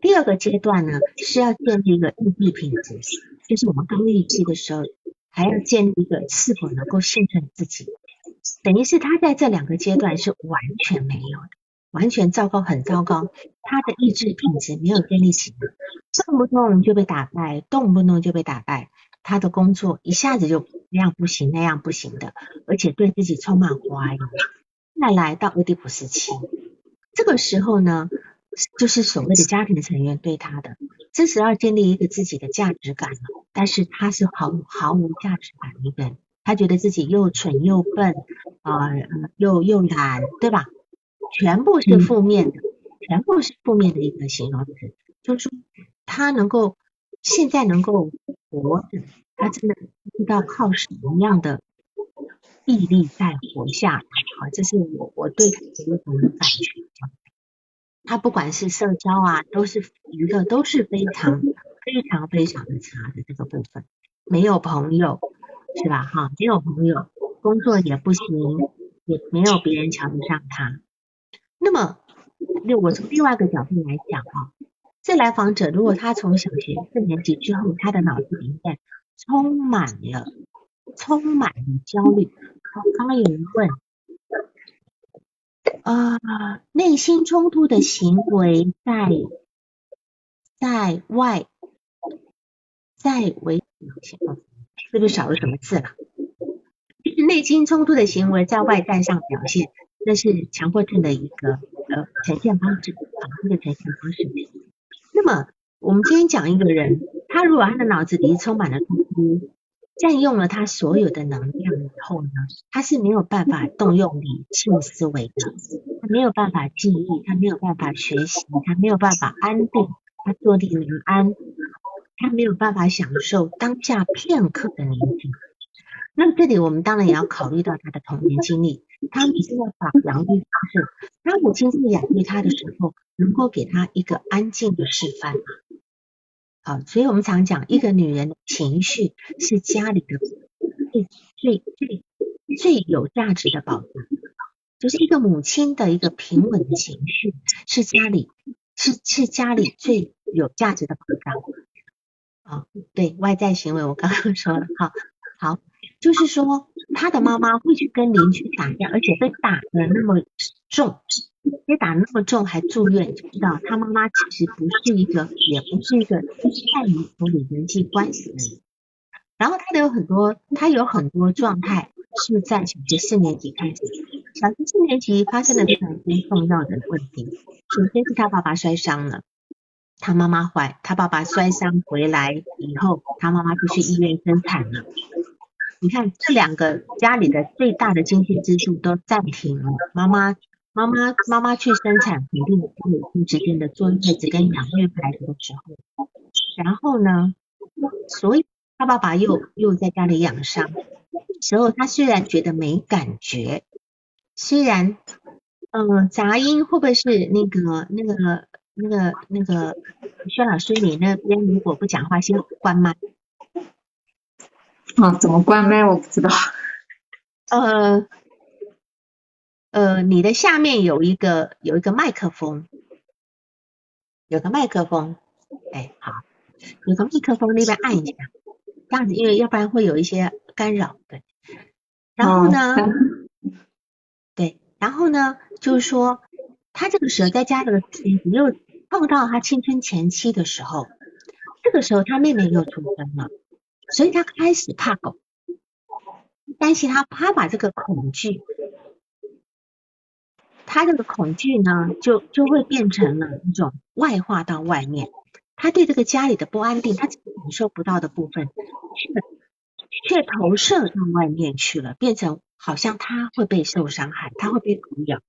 第二个阶段呢，是要建立一个意志品质，就是我们刚欲期的时候，还要建立一个是否能够信任自己。等于是他在这两个阶段是完全没有的，完全糟糕，很糟糕。他的意志品质没有建立起来，动不动就被打败，动不动就被打败。他的工作一下子就那样不行，那样不行的，而且对自己充满怀疑。再来到俄狄浦斯期，这个时候呢，就是所谓的家庭成员对他的，这时要建立一个自己的价值感了。但是他是毫毫无价值感的一个人，他觉得自己又蠢又笨啊，又又懒，对吧？全部是负面的，全部是负面的一个形容词。就是说，他能够现在能够活着，他真的不知道靠什么样的。毅力再活下来，啊，这是我我对他的一种感觉。他不管是社交啊，都是娱乐都是非常非常非常的差的这个部分，没有朋友是吧？哈，没有朋友，工作也不行，也没有别人瞧得上他。那么，那我从另外一个角度来讲啊，这来访者如果他从小学四年级之后，他的脑子里面充满了。充满了焦虑。刚刚有人问，啊，内心冲突的行为在在外在为是不是少了什么字了？就是内心冲突的行为在外在上表现，这是强迫症的一个呃呈现方式啊，这个呈现方式。那么我们今天讲一个人，他如果他的脑子里充满了冲突。占用了他所有的能量以后呢，他是没有办法动用理性思维的，他没有办法记忆，他没有办法学习，他没有办法安定，他坐立难安，他没有办法享受当下片刻的宁静。那这里我们当然也要考虑到他的童年经历，他母亲的养育方式，他母亲在养育他的时候，能够给他一个安静的示范。好，所以我们常讲，一个女人的情绪是家里的最最最最有价值的保障，就是一个母亲的一个平稳的情绪是家里是是家里最有价值的保障。啊，对外在行为我刚刚说了，好，好，就是说他的妈妈会去跟邻居打架，而且被打的那么重。被打那么重还住院，就知道他妈妈其实不是一个，也不是一个善于处理人际关系的人。然后他的有很多，他有很多状态是在小学四年级开始。小学四年级发生了非常重要的问题，首先是他爸爸摔伤了，他妈妈怀，他爸爸摔伤回来以后，他妈妈就去医院生产了。你看这两个家里的最大的经济支柱都暂停了，妈妈。妈妈，妈妈去生产，肯定父母亲之间的坐月子跟养育孩子的时候，然后呢，所以他爸爸又又在家里养伤，时候他虽然觉得没感觉，虽然，嗯，杂音会不会是那个那个那个那个薛老师你那边如果不讲话，先关麦。啊，怎么关麦？我不知道。呃。呃，你的下面有一个有一个麦克风，有个麦克风，哎，好，有个麦克风那边按一下，这样子，因为要不然会有一些干扰，对。然后呢，对，然后呢，就是说他这个时候在家的你又碰到他青春前期的时候，这个时候他妹妹又出生了，所以他开始怕狗，担心他，他把这个恐惧，他这个恐惧呢，就就会变成了一种外化到外面。他对这个家里的不安定，他感受不到的部分，却却投射到外面去了，变成好像他会被受伤害，他会被狗咬。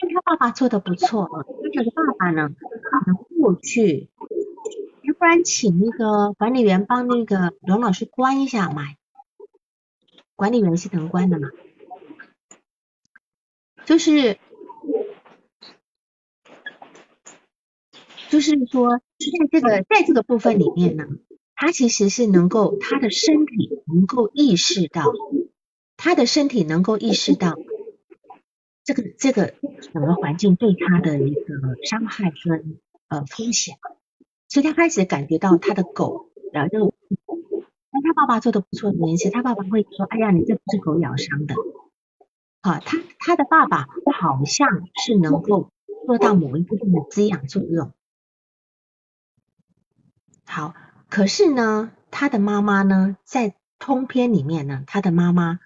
但他爸爸做的不错啊，他这个爸爸呢，能过去，不然请那个管理员帮那个龙老师关一下麦。管理员是能关的嘛？就是，就是说，在这个在这个部分里面呢，他其实是能够，他的身体能够意识到，他的身体能够意识到这个这个整个环境对他的一个伤害跟呃风险，所以他开始感觉到他的狗，然后就，那。他爸爸做的不错的原因是他爸爸会说：“哎呀，你这不是狗咬伤的。”好，他他的爸爸好像是能够做到某一部分的滋养作用。好，可是呢，他的妈妈呢，在通篇里面呢，他的妈妈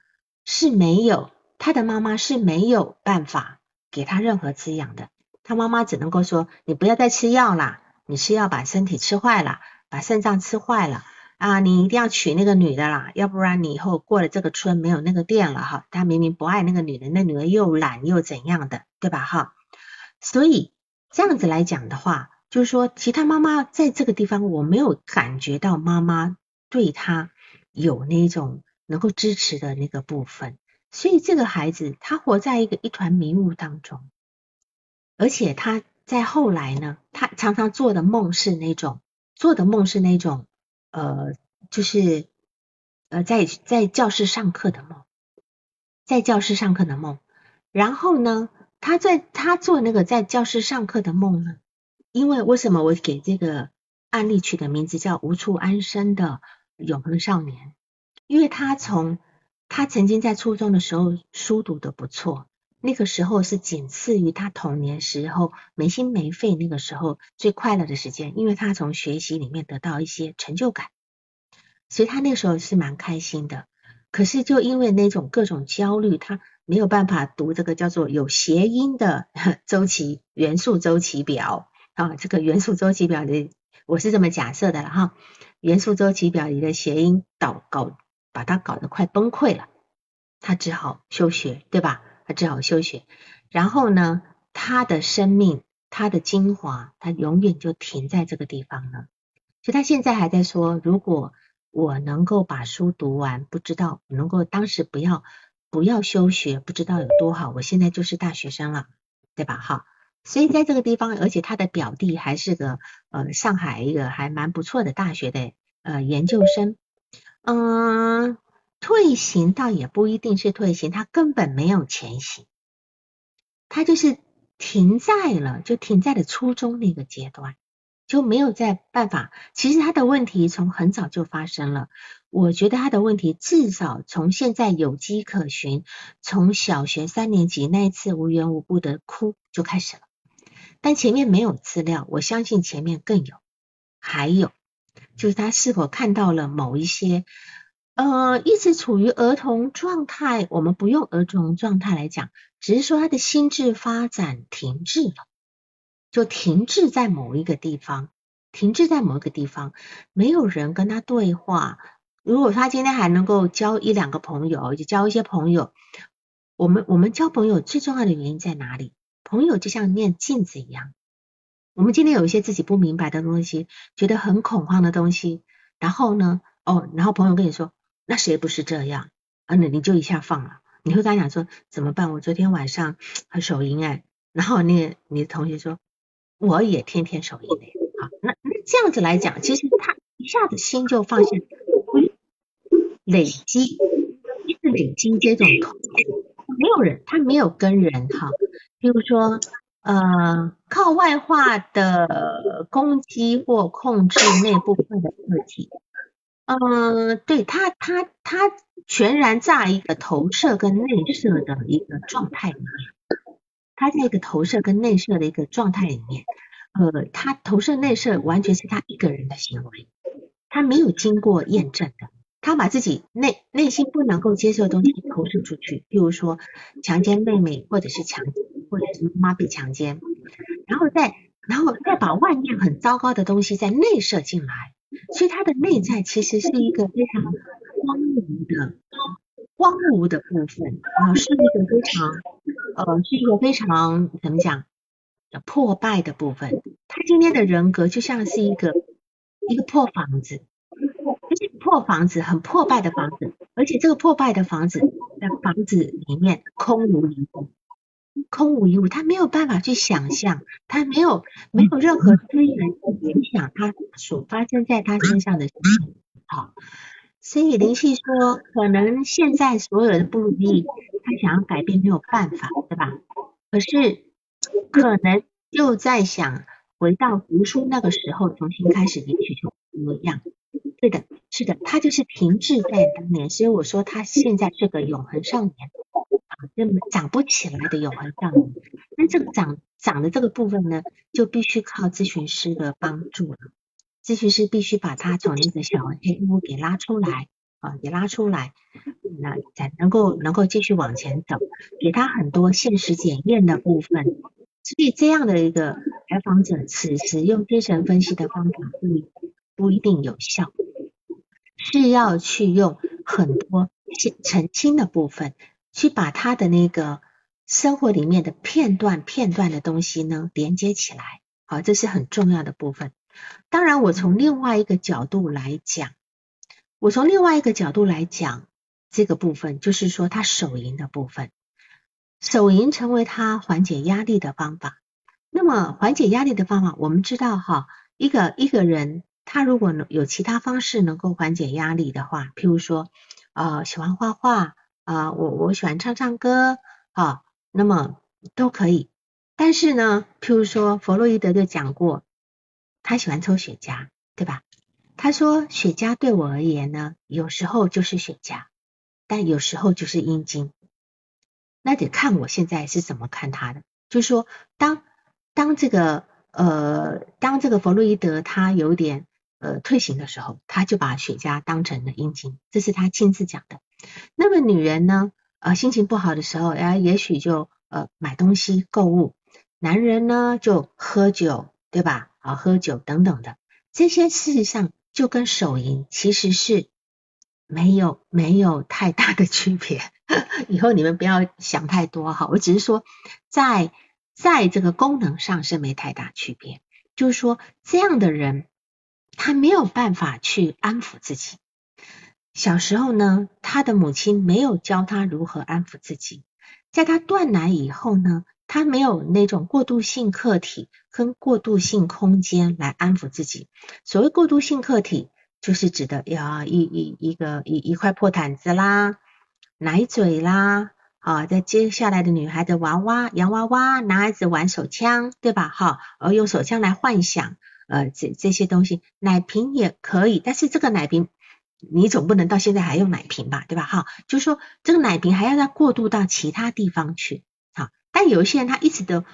是没有，他的妈妈是没有办法给他任何滋养的。他妈妈只能够说：“你不要再吃药啦，你是要把身体吃坏了，把肾脏吃坏了。”啊，你一定要娶那个女的啦，要不然你以后过了这个村没有那个店了哈。他明明不爱那个女的，那女的又懒又怎样的，对吧哈？所以这样子来讲的话，就是说其他妈妈在这个地方我没有感觉到妈妈对他有那种能够支持的那个部分，所以这个孩子他活在一个一团迷雾当中，而且他在后来呢，他常常做的梦是那种做的梦是那种。呃，就是呃，在在教室上课的梦，在教室上课的梦。然后呢，他在他做那个在教室上课的梦呢，因为为什么我给这个案例取的名字叫无处安身的永恒少年？因为他从他曾经在初中的时候书读的不错。那个时候是仅次于他童年时候没心没肺那个时候最快乐的时间，因为他从学习里面得到一些成就感，所以他那时候是蛮开心的。可是就因为那种各种焦虑，他没有办法读这个叫做有谐音的 周期元素周期表啊，这个元素周期表的我是这么假设的哈，元素周期表里的谐音导搞把他搞得快崩溃了，他只好休学，对吧？他只好休学，然后呢，他的生命，他的精华，他永远就停在这个地方了。所以他现在还在说，如果我能够把书读完，不知道能够当时不要不要休学，不知道有多好。我现在就是大学生了，对吧？哈，所以在这个地方，而且他的表弟还是个呃上海一个还蛮不错的大学的呃研究生，嗯。退行倒也不一定是退行，他根本没有前行，他就是停在了，就停在了初中那个阶段，就没有再办法。其实他的问题从很早就发生了，我觉得他的问题至少从现在有迹可循，从小学三年级那一次无缘无故的哭就开始了，但前面没有资料，我相信前面更有，还有就是他是否看到了某一些。呃，一直处于儿童状态，我们不用儿童状态来讲，只是说他的心智发展停滞了，就停滞在某一个地方，停滞在某一个地方，没有人跟他对话。如果他今天还能够交一两个朋友，就交一些朋友，我们我们交朋友最重要的原因在哪里？朋友就像面镜子一样，我们今天有一些自己不明白的东西，觉得很恐慌的东西，然后呢，哦，然后朋友跟你说。那谁不是这样？啊，那你就一下放了。你会跟他讲说怎么办？我昨天晚上很手淫哎，然后那你的同学说我也天天手淫哎，好，那那这样子来讲，其实他一下子心就放下，累积，一直累积这种痛苦，没有人，他没有跟人哈，比如说呃，靠外化的攻击或控制那部分的个体。嗯，对他，他他全然在一个投射跟内射的一个状态里面，他在一个投射跟内射的一个状态里面，呃，他投射内射完全是他一个人的行为，他没有经过验证的，他把自己内内心不能够接受的东西投射出去，譬如说强奸妹妹，或者是强或者是妈被强奸，然后再然后再把外面很糟糕的东西再内射进来，所以他的内在其实是一个非常荒芜的荒芜的部分啊，是一个非常呃是一个非常怎么讲破败的部分。他今天的人格就像是一个一个破房子。而且破房子很破败的房子，而且这个破败的房子在房子里面空无一物，空无一物，他没有办法去想象，他没有没有任何资源去影响他所发生在他身上的事情。好，所以灵气说，可能现在所有的不如意，他想要改变没有办法，对吧？可是可能又在想回到读书那个时候，重新开始，也许就不一样。对的，是的，他就是停滞在当年，所以我说他现在是个永恒少年啊，这长不起来的永恒少年。那这个长长的这个部分呢，就必须靠咨询师的帮助了。咨询师必须把他从那个小黑屋给拉出来啊，给拉出来，那才能够能够继续往前走，给他很多现实检验的部分。所以这样的一个来访者，此时用精神分析的方法不不一定有效。是要去用很多澄清的部分，去把他的那个生活里面的片段片段的东西呢连接起来，好，这是很重要的部分。当然，我从另外一个角度来讲，我从另外一个角度来讲这个部分，就是说他手淫的部分，手淫成为他缓解压力的方法。那么缓解压力的方法，我们知道哈，一个一个人。他如果有其他方式能够缓解压力的话，譬如说，呃，喜欢画画啊，我我喜欢唱唱歌啊，那么都可以。但是呢，譬如说，弗洛伊德就讲过，他喜欢抽雪茄，对吧？他说，雪茄对我而言呢，有时候就是雪茄，但有时候就是阴茎。那得看我现在是怎么看他的。就是说，当当这个呃，当这个弗洛伊德他有点。呃，退行的时候，他就把雪茄当成了阴茎，这是他亲自讲的。那么女人呢，呃，心情不好的时候，哎，也许就呃买东西购物；男人呢，就喝酒，对吧？啊，喝酒等等的，这些事实上就跟手淫其实是没有没有太大的区别。以后你们不要想太多哈，我只是说在在这个功能上是没太大区别，就是说这样的人。他没有办法去安抚自己。小时候呢，他的母亲没有教他如何安抚自己。在他断奶以后呢，他没有那种过渡性客体跟过渡性空间来安抚自己。所谓过渡性客体，就是指的要一一一个一一块破毯子啦、奶嘴啦，啊，在接下来的女孩的娃娃、洋娃娃，男孩子玩手枪，对吧？哈，而用手枪来幻想。呃，这这些东西，奶瓶也可以，但是这个奶瓶你总不能到现在还用奶瓶吧，对吧？哈，就是说这个奶瓶还要再过渡到其他地方去，哈，但有一些人他一直都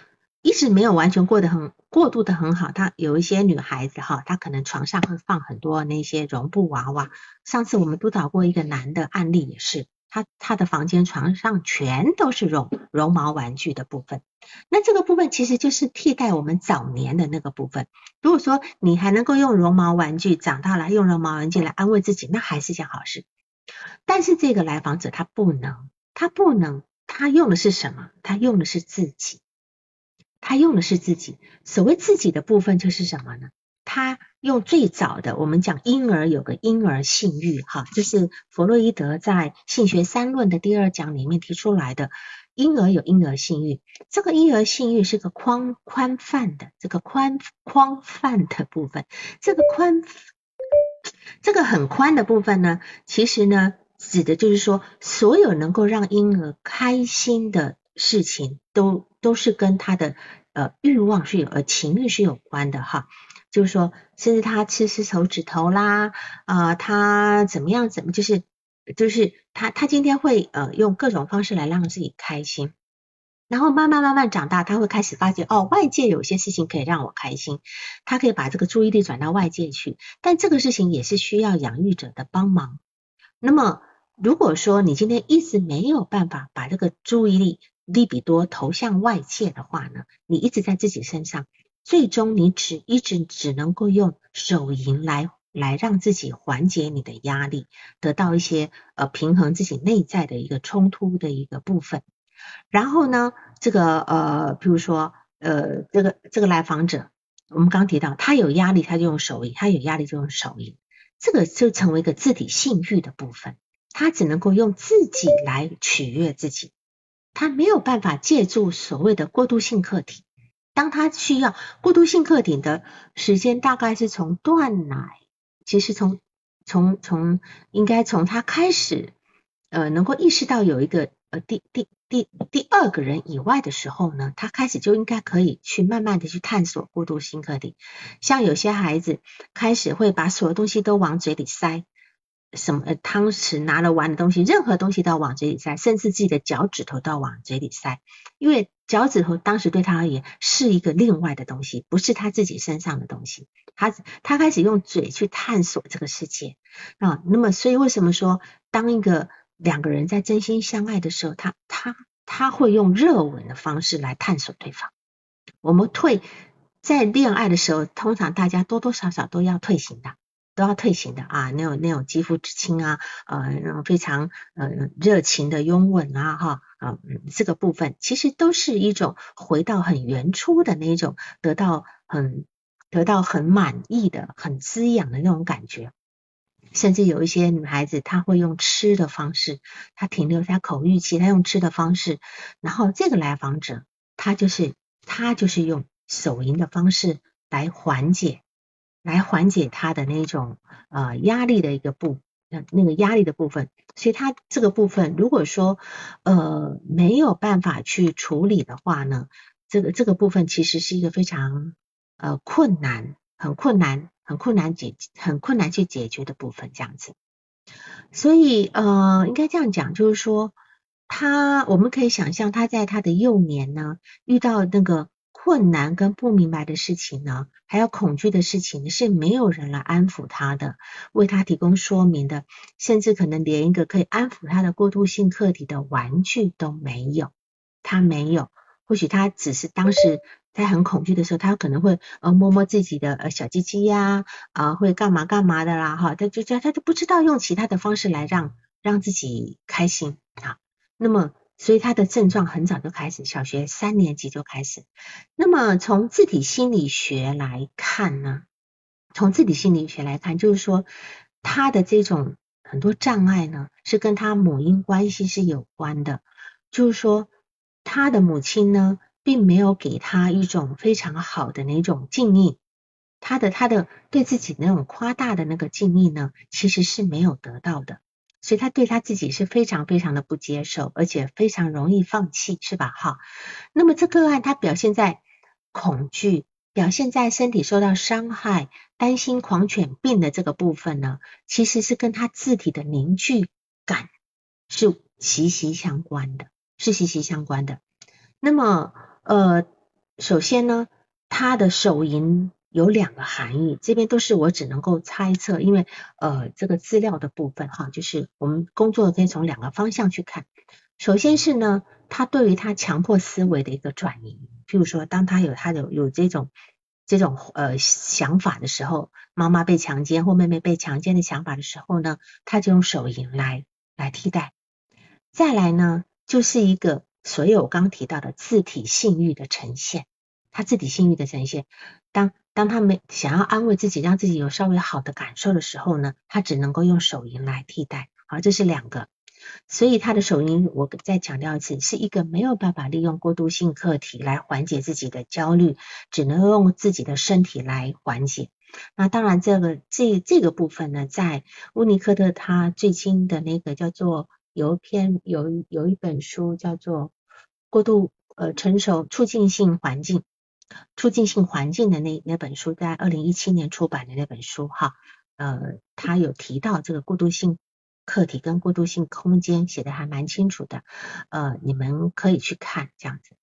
一直没有完全过得很过渡的很好，他有一些女孩子哈，她可能床上会放很多那些绒布娃娃，上次我们督导过一个男的案例也是。他他的房间床上全都是绒绒毛玩具的部分，那这个部分其实就是替代我们早年的那个部分。如果说你还能够用绒毛玩具，长大了用绒毛玩具来安慰自己，那还是件好事。但是这个来访者他不能，他不能，他用的是什么？他用的是自己，他用的是自己。所谓自己的部分就是什么呢？他用最早的，我们讲婴儿有个婴儿性欲，哈，这是弗洛伊德在性学三论的第二讲里面提出来的。婴儿有婴儿性欲，这个婴儿性欲是个宽宽泛的，这个宽宽泛的部分，这个宽这个很宽的部分呢，其实呢，指的就是说，所有能够让婴儿开心的事情，都都是跟他的呃欲望是有呃情欲是有关的，哈。就是说，甚至他吃吃手指头啦，啊，他怎么样？怎么就是，就是他他今天会呃用各种方式来让自己开心，然后慢慢慢慢长大，他会开始发觉哦，外界有些事情可以让我开心，他可以把这个注意力转到外界去，但这个事情也是需要养育者的帮忙。那么如果说你今天一直没有办法把这个注意力利比多投向外界的话呢，你一直在自己身上，最终你只一直只能够用手淫来来让自己缓解你的压力，得到一些呃平衡自己内在的一个冲突的一个部分。然后呢，这个呃，比如说呃，这个这个来访者，我们刚提到他有压力，他就用手淫；他有压力就用手淫，这个就成为一个自体性欲的部分。他只能够用自己来取悦自己，他没有办法借助所谓的过渡性客体。当他需要过渡性客体的时间，大概是从断奶，其实从从从应该从他开始呃，能够意识到有一个呃第第。第第二个人以外的时候呢，他开始就应该可以去慢慢的去探索过渡性课题。像有些孩子开始会把所有东西都往嘴里塞，什么汤匙拿了玩的东西，任何东西都要往嘴里塞，甚至自己的脚趾头都要往嘴里塞，因为脚趾头当时对他而言是一个另外的东西，不是他自己身上的东西。他他开始用嘴去探索这个世界啊。那么，所以为什么说当一个两个人在真心相爱的时候，他他他会用热吻的方式来探索对方。我们退在恋爱的时候，通常大家多多少少都要退行的，都要退行的啊，那种那种肌肤之亲啊，呃，非常呃热情的拥吻啊，哈，啊，这个部分其实都是一种回到很原初的那种，得到很得到很满意的、很滋养的那种感觉。甚至有一些女孩子，她会用吃的方式，她停留在口欲期，她用吃的方式。然后这个来访者，他就是他就是用手淫的方式来缓解，来缓解他的那种呃压力的一个部，那那个压力的部分。所以他这个部分，如果说呃没有办法去处理的话呢，这个这个部分其实是一个非常呃困难，很困难。很困难解，很困难去解决的部分，这样子。所以，呃，应该这样讲，就是说，他我们可以想象，他在他的幼年呢，遇到那个困难跟不明白的事情呢，还有恐惧的事情，是没有人来安抚他的，为他提供说明的，甚至可能连一个可以安抚他的过渡性课题的玩具都没有，他没有。或许他只是当时。在很恐惧的时候，他可能会呃摸摸自己的呃小鸡鸡呀，啊会干嘛干嘛的啦哈，他就他他就不知道用其他的方式来让让自己开心啊。那么所以他的症状很早就开始，小学三年级就开始。那么从自体心理学来看呢，从自体心理学来看，就是说他的这种很多障碍呢，是跟他母婴关系是有关的，就是说他的母亲呢。并没有给他一种非常好的那种敬意，他的他的对自己那种夸大的那个敬意呢，其实是没有得到的，所以他对他自己是非常非常的不接受，而且非常容易放弃，是吧？哈，那么这个案他表现在恐惧，表现在身体受到伤害、担心狂犬病的这个部分呢，其实是跟他字体的凝聚感是息息相关的，是息息相关的。那么。呃，首先呢，他的手淫有两个含义，这边都是我只能够猜测，因为呃这个资料的部分哈，就是我们工作可以从两个方向去看。首先是呢，他对于他强迫思维的一个转移，譬如说，当他有他的有这种这种呃想法的时候，妈妈被强奸或妹妹被强奸的想法的时候呢，他就用手淫来来替代。再来呢，就是一个。所有我刚提到的自体性欲的呈现，他自体性欲的呈现，当当他们想要安慰自己，让自己有稍微好的感受的时候呢，他只能够用手淫来替代。好，这是两个，所以他的手淫，我再强调一次，是一个没有办法利用过渡性客体来缓解自己的焦虑，只能用自己的身体来缓解。那当然，这个这这个部分呢，在乌尼科特他最新的那个叫做有一篇有有一本书叫做。过度呃成熟促进性环境，促进性环境的那那本书，在二零一七年出版的那本书哈，呃，他有提到这个过渡性客体跟过渡性空间，写的还蛮清楚的，呃，你们可以去看这样子。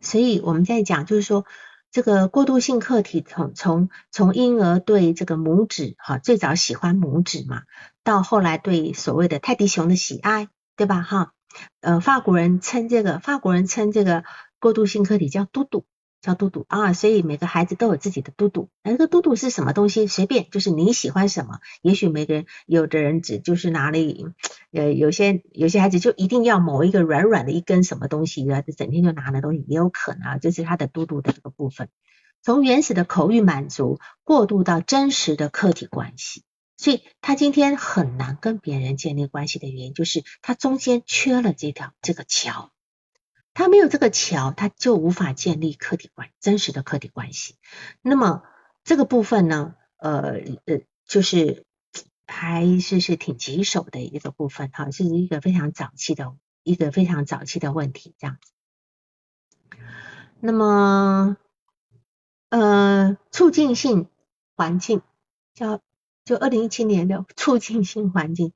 所以我们在讲，就是说这个过渡性客体从从从婴儿对这个拇指哈，最早喜欢拇指嘛，到后来对所谓的泰迪熊的喜爱，对吧？哈，呃，法国人称这个法国人称这个过渡性客体叫嘟嘟。叫嘟嘟啊，所以每个孩子都有自己的嘟嘟。那个嘟嘟是什么东西？随便，就是你喜欢什么。也许每个人，有的人只就是拿了，呃，有些有些孩子就一定要某一个软软的一根什么东西，然后整天就拿那东西，也有可能啊，这是他的嘟嘟的这个部分。从原始的口欲满足过渡到真实的客体关系，所以他今天很难跟别人建立关系的原因，就是他中间缺了这条这个桥。他没有这个桥，他就无法建立客体关真实的客体关系。那么这个部分呢，呃呃，就是还是是挺棘手的一个部分哈，是一个非常早期的一个非常早期的问题这样子。那么呃，促进性环境叫就二零一七年的促进性环境，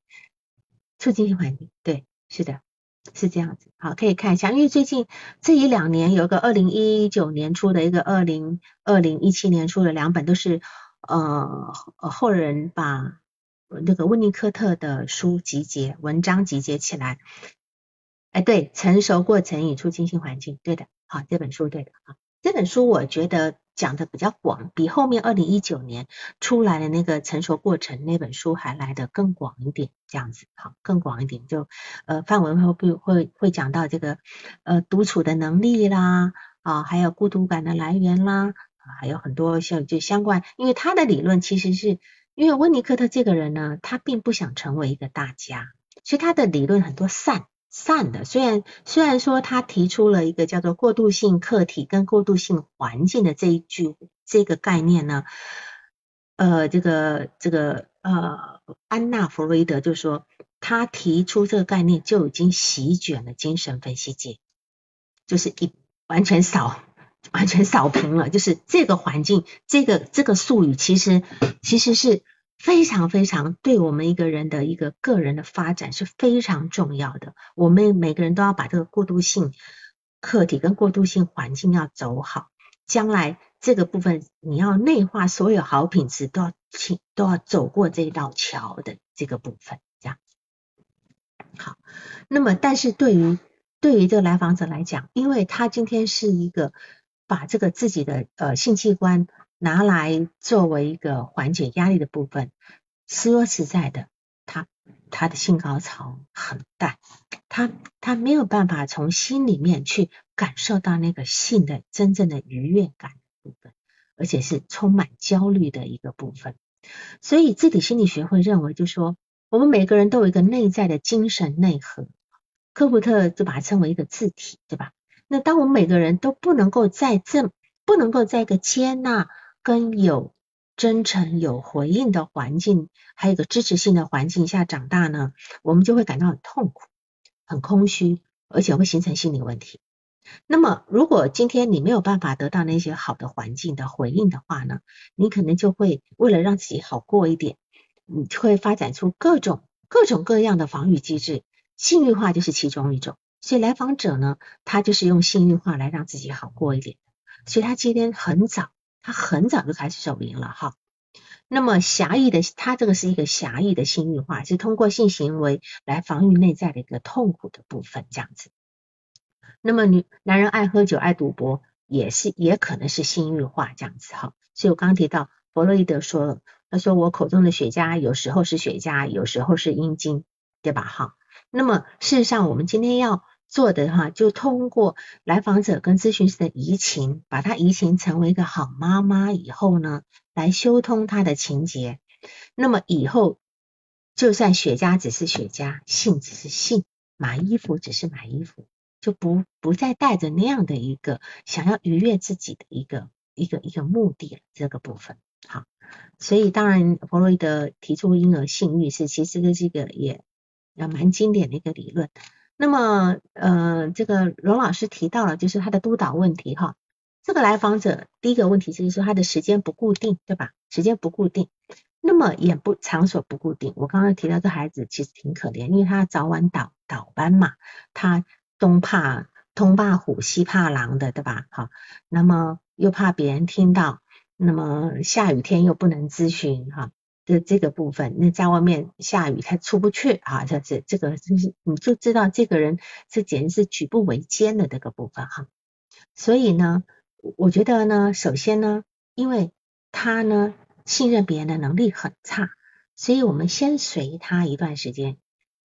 促进性环境，对，是的。是这样子，好，可以看一下，因为最近这一两年有个二零一九年出的一个二零二零一七年出的两本，都是呃后人把那个温尼科特的书集结文章集结起来，哎，对，成熟过程与促进性环境，对的，好，这本书对的，好，这本书我觉得。讲的比较广，比后面二零一九年出来的那个成熟过程那本书还来的更广一点，这样子好，更广一点，就呃范围会会会会讲到这个呃独处的能力啦啊，还有孤独感的来源啦，还有很多像就相关，因为他的理论其实是因为温尼科特这个人呢，他并不想成为一个大家，所以他的理论很多散。散的，虽然虽然说他提出了一个叫做过渡性客体跟过渡性环境的这一句这个概念呢，呃，这个这个呃，安娜弗洛伊德就说他提出这个概念就已经席卷了精神分析界，就是一完全扫完全扫平了，就是这个环境这个这个术语其实其实是。非常非常对我们一个人的一个个人的发展是非常重要的。我们每个人都要把这个过渡性课题跟过渡性环境要走好，将来这个部分你要内化所有好品质，都要请都要走过这一道桥的这个部分，这样好。那么，但是对于对于这个来访者来讲，因为他今天是一个把这个自己的呃性器官。拿来作为一个缓解压力的部分，说实在的，他他的性高潮很淡，他他没有办法从心里面去感受到那个性的真正的愉悦感部分，而且是充满焦虑的一个部分。所以自体心理学会认为，就说我们每个人都有一个内在的精神内核，科普特就把它称为一个自体，对吧？那当我们每个人都不能够在这不能够在一个接纳。跟有真诚、有回应的环境，还有一个支持性的环境下长大呢，我们就会感到很痛苦、很空虚，而且会形成心理问题。那么，如果今天你没有办法得到那些好的环境的回应的话呢，你可能就会为了让自己好过一点，你会发展出各种各种各样的防御机制，性欲化就是其中一种。所以来访者呢，他就是用性欲化来让自己好过一点。所以他今天很早。他很早就开始手淫了哈，那么狭义的，他这个是一个狭义的性欲化，是通过性行为来防御内在的一个痛苦的部分这样子。那么女男人爱喝酒爱赌博，也是也可能是性欲化这样子哈。所以我刚提到弗洛伊德说了，他说我口中的雪茄有时候是雪茄，有时候是阴茎，对吧哈？那么事实上我们今天要。做的哈，就通过来访者跟咨询师的移情，把他移情成为一个好妈妈以后呢，来修通他的情节。那么以后，就算雪茄只是雪茄，性只是性，买衣服只是买衣服，就不不再带着那样的一个想要愉悦自己的一个一个一个目的了。这个部分好，所以当然弗洛伊德提出婴儿性欲是其实这是一个也也蛮经典的一个理论。那么，呃，这个荣老师提到了，就是他的督导问题哈。这个来访者第一个问题就是说他的时间不固定，对吧？时间不固定，那么也不场所不固定。我刚刚提到这孩子其实挺可怜，因为他早晚倒倒班嘛，他东怕东怕虎，西怕狼的，对吧？好，那么又怕别人听到，那么下雨天又不能咨询哈。的这个部分，那在外面下雨他出不去啊，这这这个就是你就知道这个人这简直是举步维艰的这个部分哈。所以呢，我觉得呢，首先呢，因为他呢信任别人的能力很差，所以我们先随他一段时间，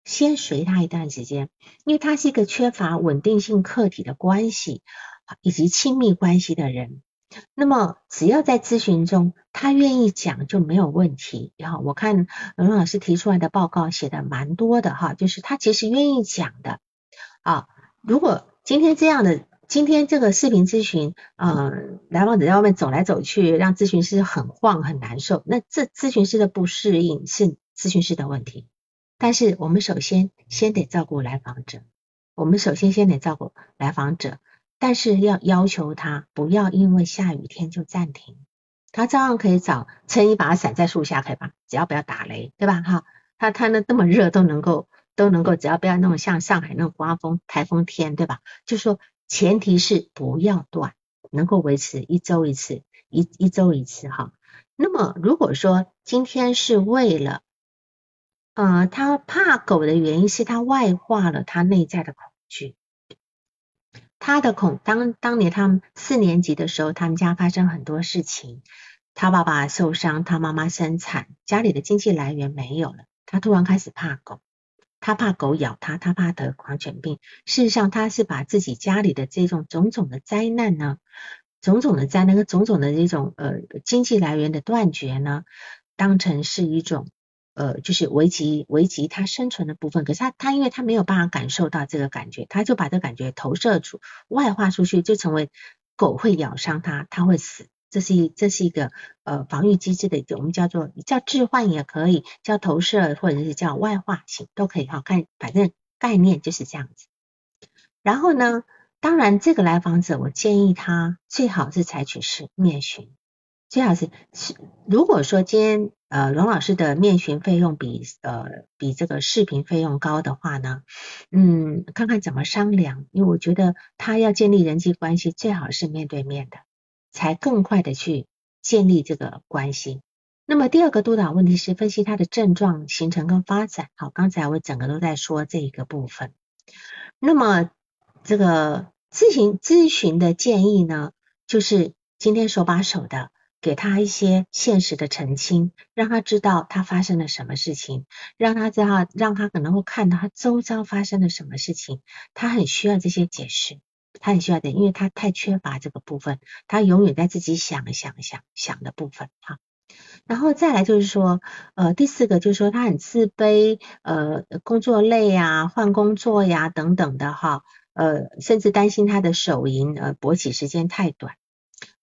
先随他一段时间，因为他是一个缺乏稳定性客体的关系以及亲密关系的人。那么，只要在咨询中他愿意讲就没有问题。然后我看龙龙老师提出来的报告写的蛮多的哈，就是他其实愿意讲的啊。如果今天这样的，今天这个视频咨询，嗯，来访者在外面走来走去，让咨询师很晃很难受，那这咨询师的不适应是咨询师的问题。但是我们首先先得照顾来访者，我们首先先得照顾来访者。但是要要求他不要因为下雨天就暂停，他照样可以找撑一把伞在树下，可以吧？只要不要打雷，对吧？哈，他他那这么热都能够都能够，只要不要那种像上海那种刮风台风天，对吧？就说前提是不要断，能够维持一周一次，一一周一次哈。那么如果说今天是为了，呃，他怕狗的原因是他外化了他内在的恐惧。他的恐当当年他们四年级的时候，他们家发生很多事情，他爸爸受伤，他妈妈生产，家里的经济来源没有了，他突然开始怕狗，他怕狗咬他，他怕得狂犬病。事实上，他是把自己家里的这种种种的灾难呢，种种的灾难和种种的这种呃经济来源的断绝呢，当成是一种。呃，就是危及危及他生存的部分，可是他他因为他没有办法感受到这个感觉，他就把这感觉投射出外化出去，就成为狗会咬伤他，他会死，这是一这是一个呃防御机制的一个，我们叫做叫置换也可以，叫投射或者是叫外化型都可以哈，看反正概念就是这样子。然后呢，当然这个来访者，我建议他最好是采取是面询。最好是是，如果说今天呃龙老师的面询费用比呃比这个视频费用高的话呢，嗯，看看怎么商量，因为我觉得他要建立人际关系，最好是面对面的，才更快的去建立这个关系。那么第二个督导问题是分析他的症状形成跟发展。好，刚才我整个都在说这一个部分。那么这个咨询咨询的建议呢，就是今天手把手的。给他一些现实的澄清，让他知道他发生了什么事情，让他知道，让他可能会看到他周遭发生了什么事情，他很需要这些解释，他很需要的，因为他太缺乏这个部分，他永远在自己想想想想的部分哈。然后再来就是说，呃，第四个就是说他很自卑，呃，工作累呀，换工作呀等等的哈，呃，甚至担心他的手淫，呃，勃起时间太短。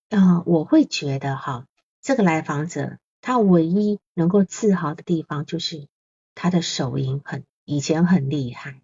嗯，我会觉得哈，这个来访者他唯一能够自豪的地方就是他的手淫很以前很厉害，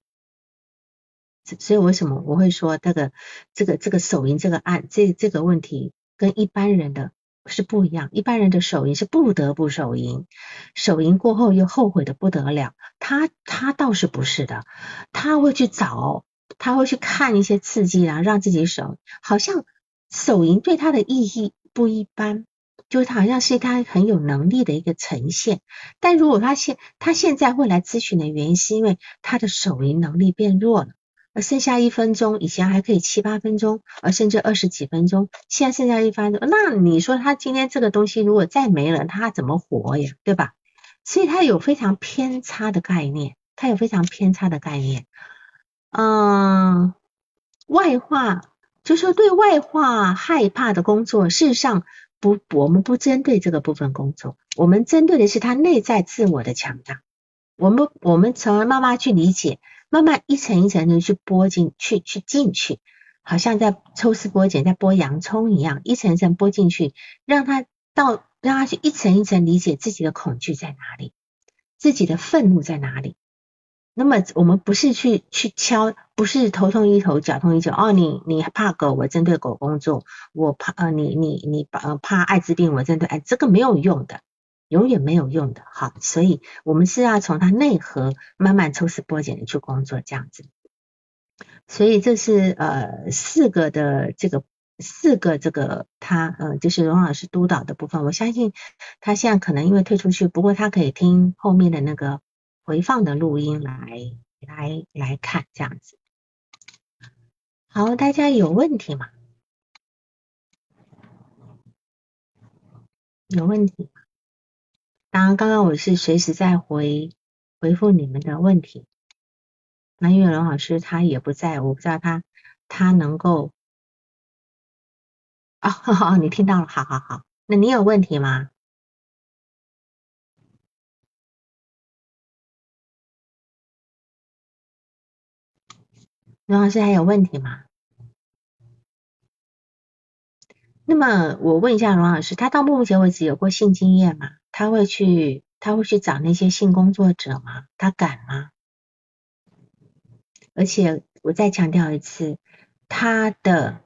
所以为什么我会说这个这个这个手淫这个案这这个问题跟一般人的是不一样，一般人的手淫是不得不手淫，手淫过后又后悔的不得了，他他倒是不是的，他会去找，他会去看一些刺激然后让自己手好像。手淫对他的意义不一般，就是他好像是他很有能力的一个呈现。但如果他现他现在会来咨询的原因，是因为他的手淫能力变弱了，而剩下一分钟，以前还可以七八分钟，而甚至二十几分钟，现在剩下一分钟，那你说他今天这个东西如果再没了，他怎么活呀？对吧？所以他有非常偏差的概念，他有非常偏差的概念，嗯，外化。就说对外化害怕的工作，事实上不，我们不针对这个部分工作，我们针对的是他内在自我的强大。我们我们从而慢慢去理解，慢慢一层一层的去剥进去，去进去，好像在抽丝剥茧，在剥洋葱一样，一层一层剥进去，让他到让他去一层一层理解自己的恐惧在哪里，自己的愤怒在哪里。那么我们不是去去敲，不是头痛医头，脚痛医脚。哦，你你怕狗，我针对狗工作；我怕呃，你你你怕怕艾滋病，我针对哎，这个没有用的，永远没有用的。好，所以我们是要从它内核慢慢抽丝剥茧的去工作，这样子。所以这是呃四个的这个四个这个他呃就是荣老师督导的部分，我相信他现在可能因为退出去，不过他可以听后面的那个回放的录音来来来看这样子。好，大家有问题吗？有问题吗？当然，刚刚我是随时在回回复你们的问题。那因为荣老师他也不在，我不知道他他能够。哦，你听到了，好好好。那你有问题吗？荣老师还有问题吗？那么我问一下荣老师，他到目前为止有过性经验吗？他会去他会去找那些性工作者吗？他敢吗？而且我再强调一次，他的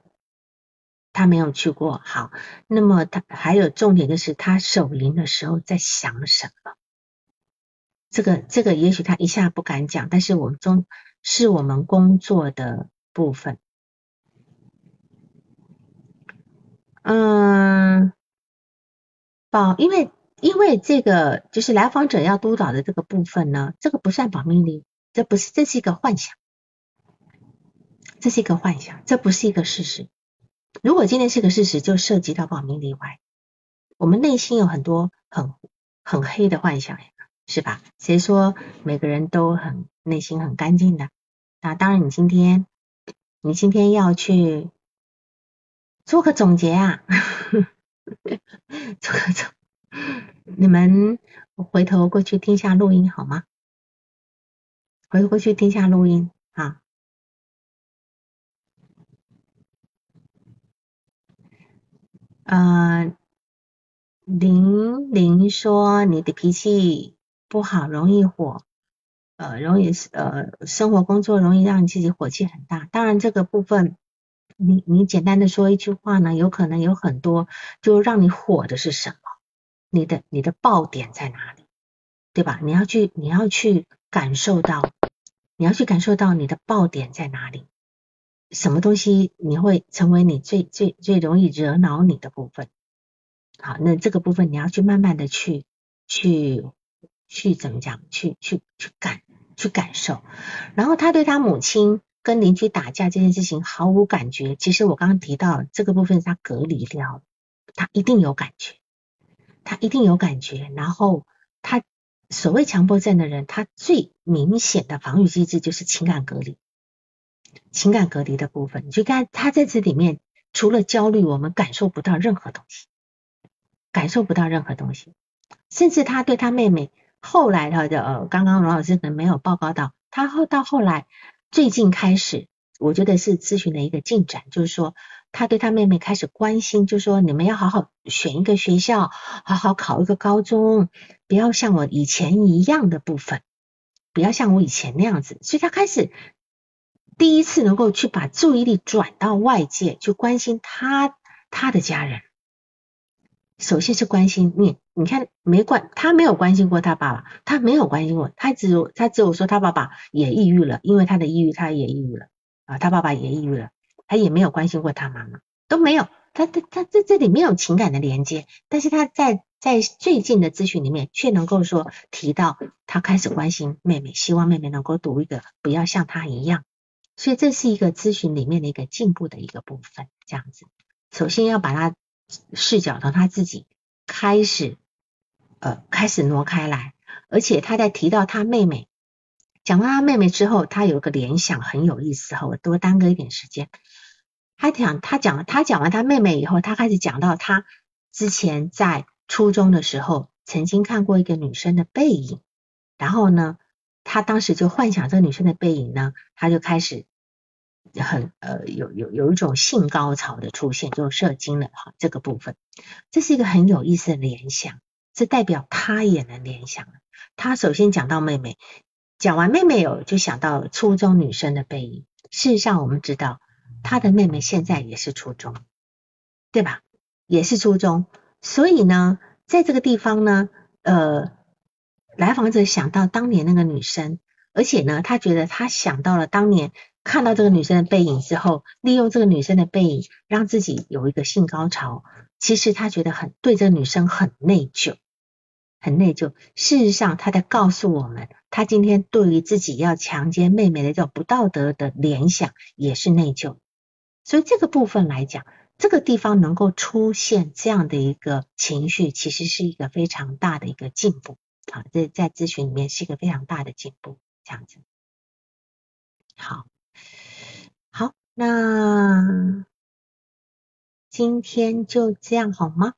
他没有去过。好，那么他还有重点就是他手淫的时候在想什么？这个这个也许他一下不敢讲，但是我们中是我们工作的部分。嗯，保，因为因为这个就是来访者要督导的这个部分呢，这个不算保密令，这不是，这是一个幻想，这是一个幻想，这不是一个事实。如果今天是个事实，就涉及到保密例外。我们内心有很多很很黑的幻想，是吧？谁说每个人都很内心很干净的？那当然，你今天你今天要去。做个总结啊，做个总，你们回头过去听下录音好吗？回过去听下录音啊。嗯，玲玲说你的脾气不好，容易火，呃，容易呃，生活工作容易让你自己火气很大。当然这个部分。你你简单的说一句话呢，有可能有很多，就让你火的是什么？你的你的爆点在哪里？对吧？你要去你要去感受到，你要去感受到你的爆点在哪里？什么东西你会成为你最最最容易惹恼你的部分？好，那这个部分你要去慢慢的去去去怎么讲？去去去感去感受。然后他对他母亲。跟邻居打架这件事情毫无感觉，其实我刚刚提到这个部分他隔离掉，他一定有感觉，他一定有感觉。然后他所谓强迫症的人，他最明显的防御机制就是情感隔离，情感隔离的部分，你就看他在这里面除了焦虑，我们感受不到任何东西，感受不到任何东西，甚至他对他妹妹后来他的呃，刚刚罗老师可能没有报告到，他后到后来。最近开始，我觉得是咨询的一个进展，就是说他对他妹妹开始关心，就说你们要好好选一个学校，好好考一个高中，不要像我以前一样的部分，不要像我以前那样子。所以他开始第一次能够去把注意力转到外界，去关心他他的家人。首先是关心你，你看没关，他没有关心过他爸爸，他没有关心过，他只有他只有说他爸爸也抑郁了，因为他的抑郁，他也抑郁了啊，他爸爸也抑郁了，他也没有关心过他妈妈，都没有，他他他在这里没有情感的连接，但是他在在最近的咨询里面却能够说提到他开始关心妹妹，希望妹妹能够读一个不要像他一样，所以这是一个咨询里面的一个进步的一个部分，这样子，首先要把他。视角从他自己开始，呃，开始挪开来，而且他在提到他妹妹，讲到他妹妹之后，他有个联想很有意思哈，我多耽搁一点时间。他讲他讲他讲完他妹妹以后，他开始讲到他之前在初中的时候曾经看过一个女生的背影，然后呢，他当时就幻想这个女生的背影呢，他就开始。很呃有有有一种性高潮的出现，就射精了哈这个部分，这是一个很有意思的联想，这代表他也能联想了。他首先讲到妹妹，讲完妹妹有就想到初中女生的背影。事实上我们知道他的妹妹现在也是初中，对吧？也是初中，所以呢，在这个地方呢，呃，来访者想到当年那个女生，而且呢，他觉得他想到了当年。看到这个女生的背影之后，利用这个女生的背影让自己有一个性高潮，其实他觉得很对这个女生很内疚，很内疚。事实上，他在告诉我们，他今天对于自己要强奸妹妹的这种不道德的联想也是内疚。所以这个部分来讲，这个地方能够出现这样的一个情绪，其实是一个非常大的一个进步啊！这在咨询里面是一个非常大的进步，这样子。好，好，那今天就这样好吗？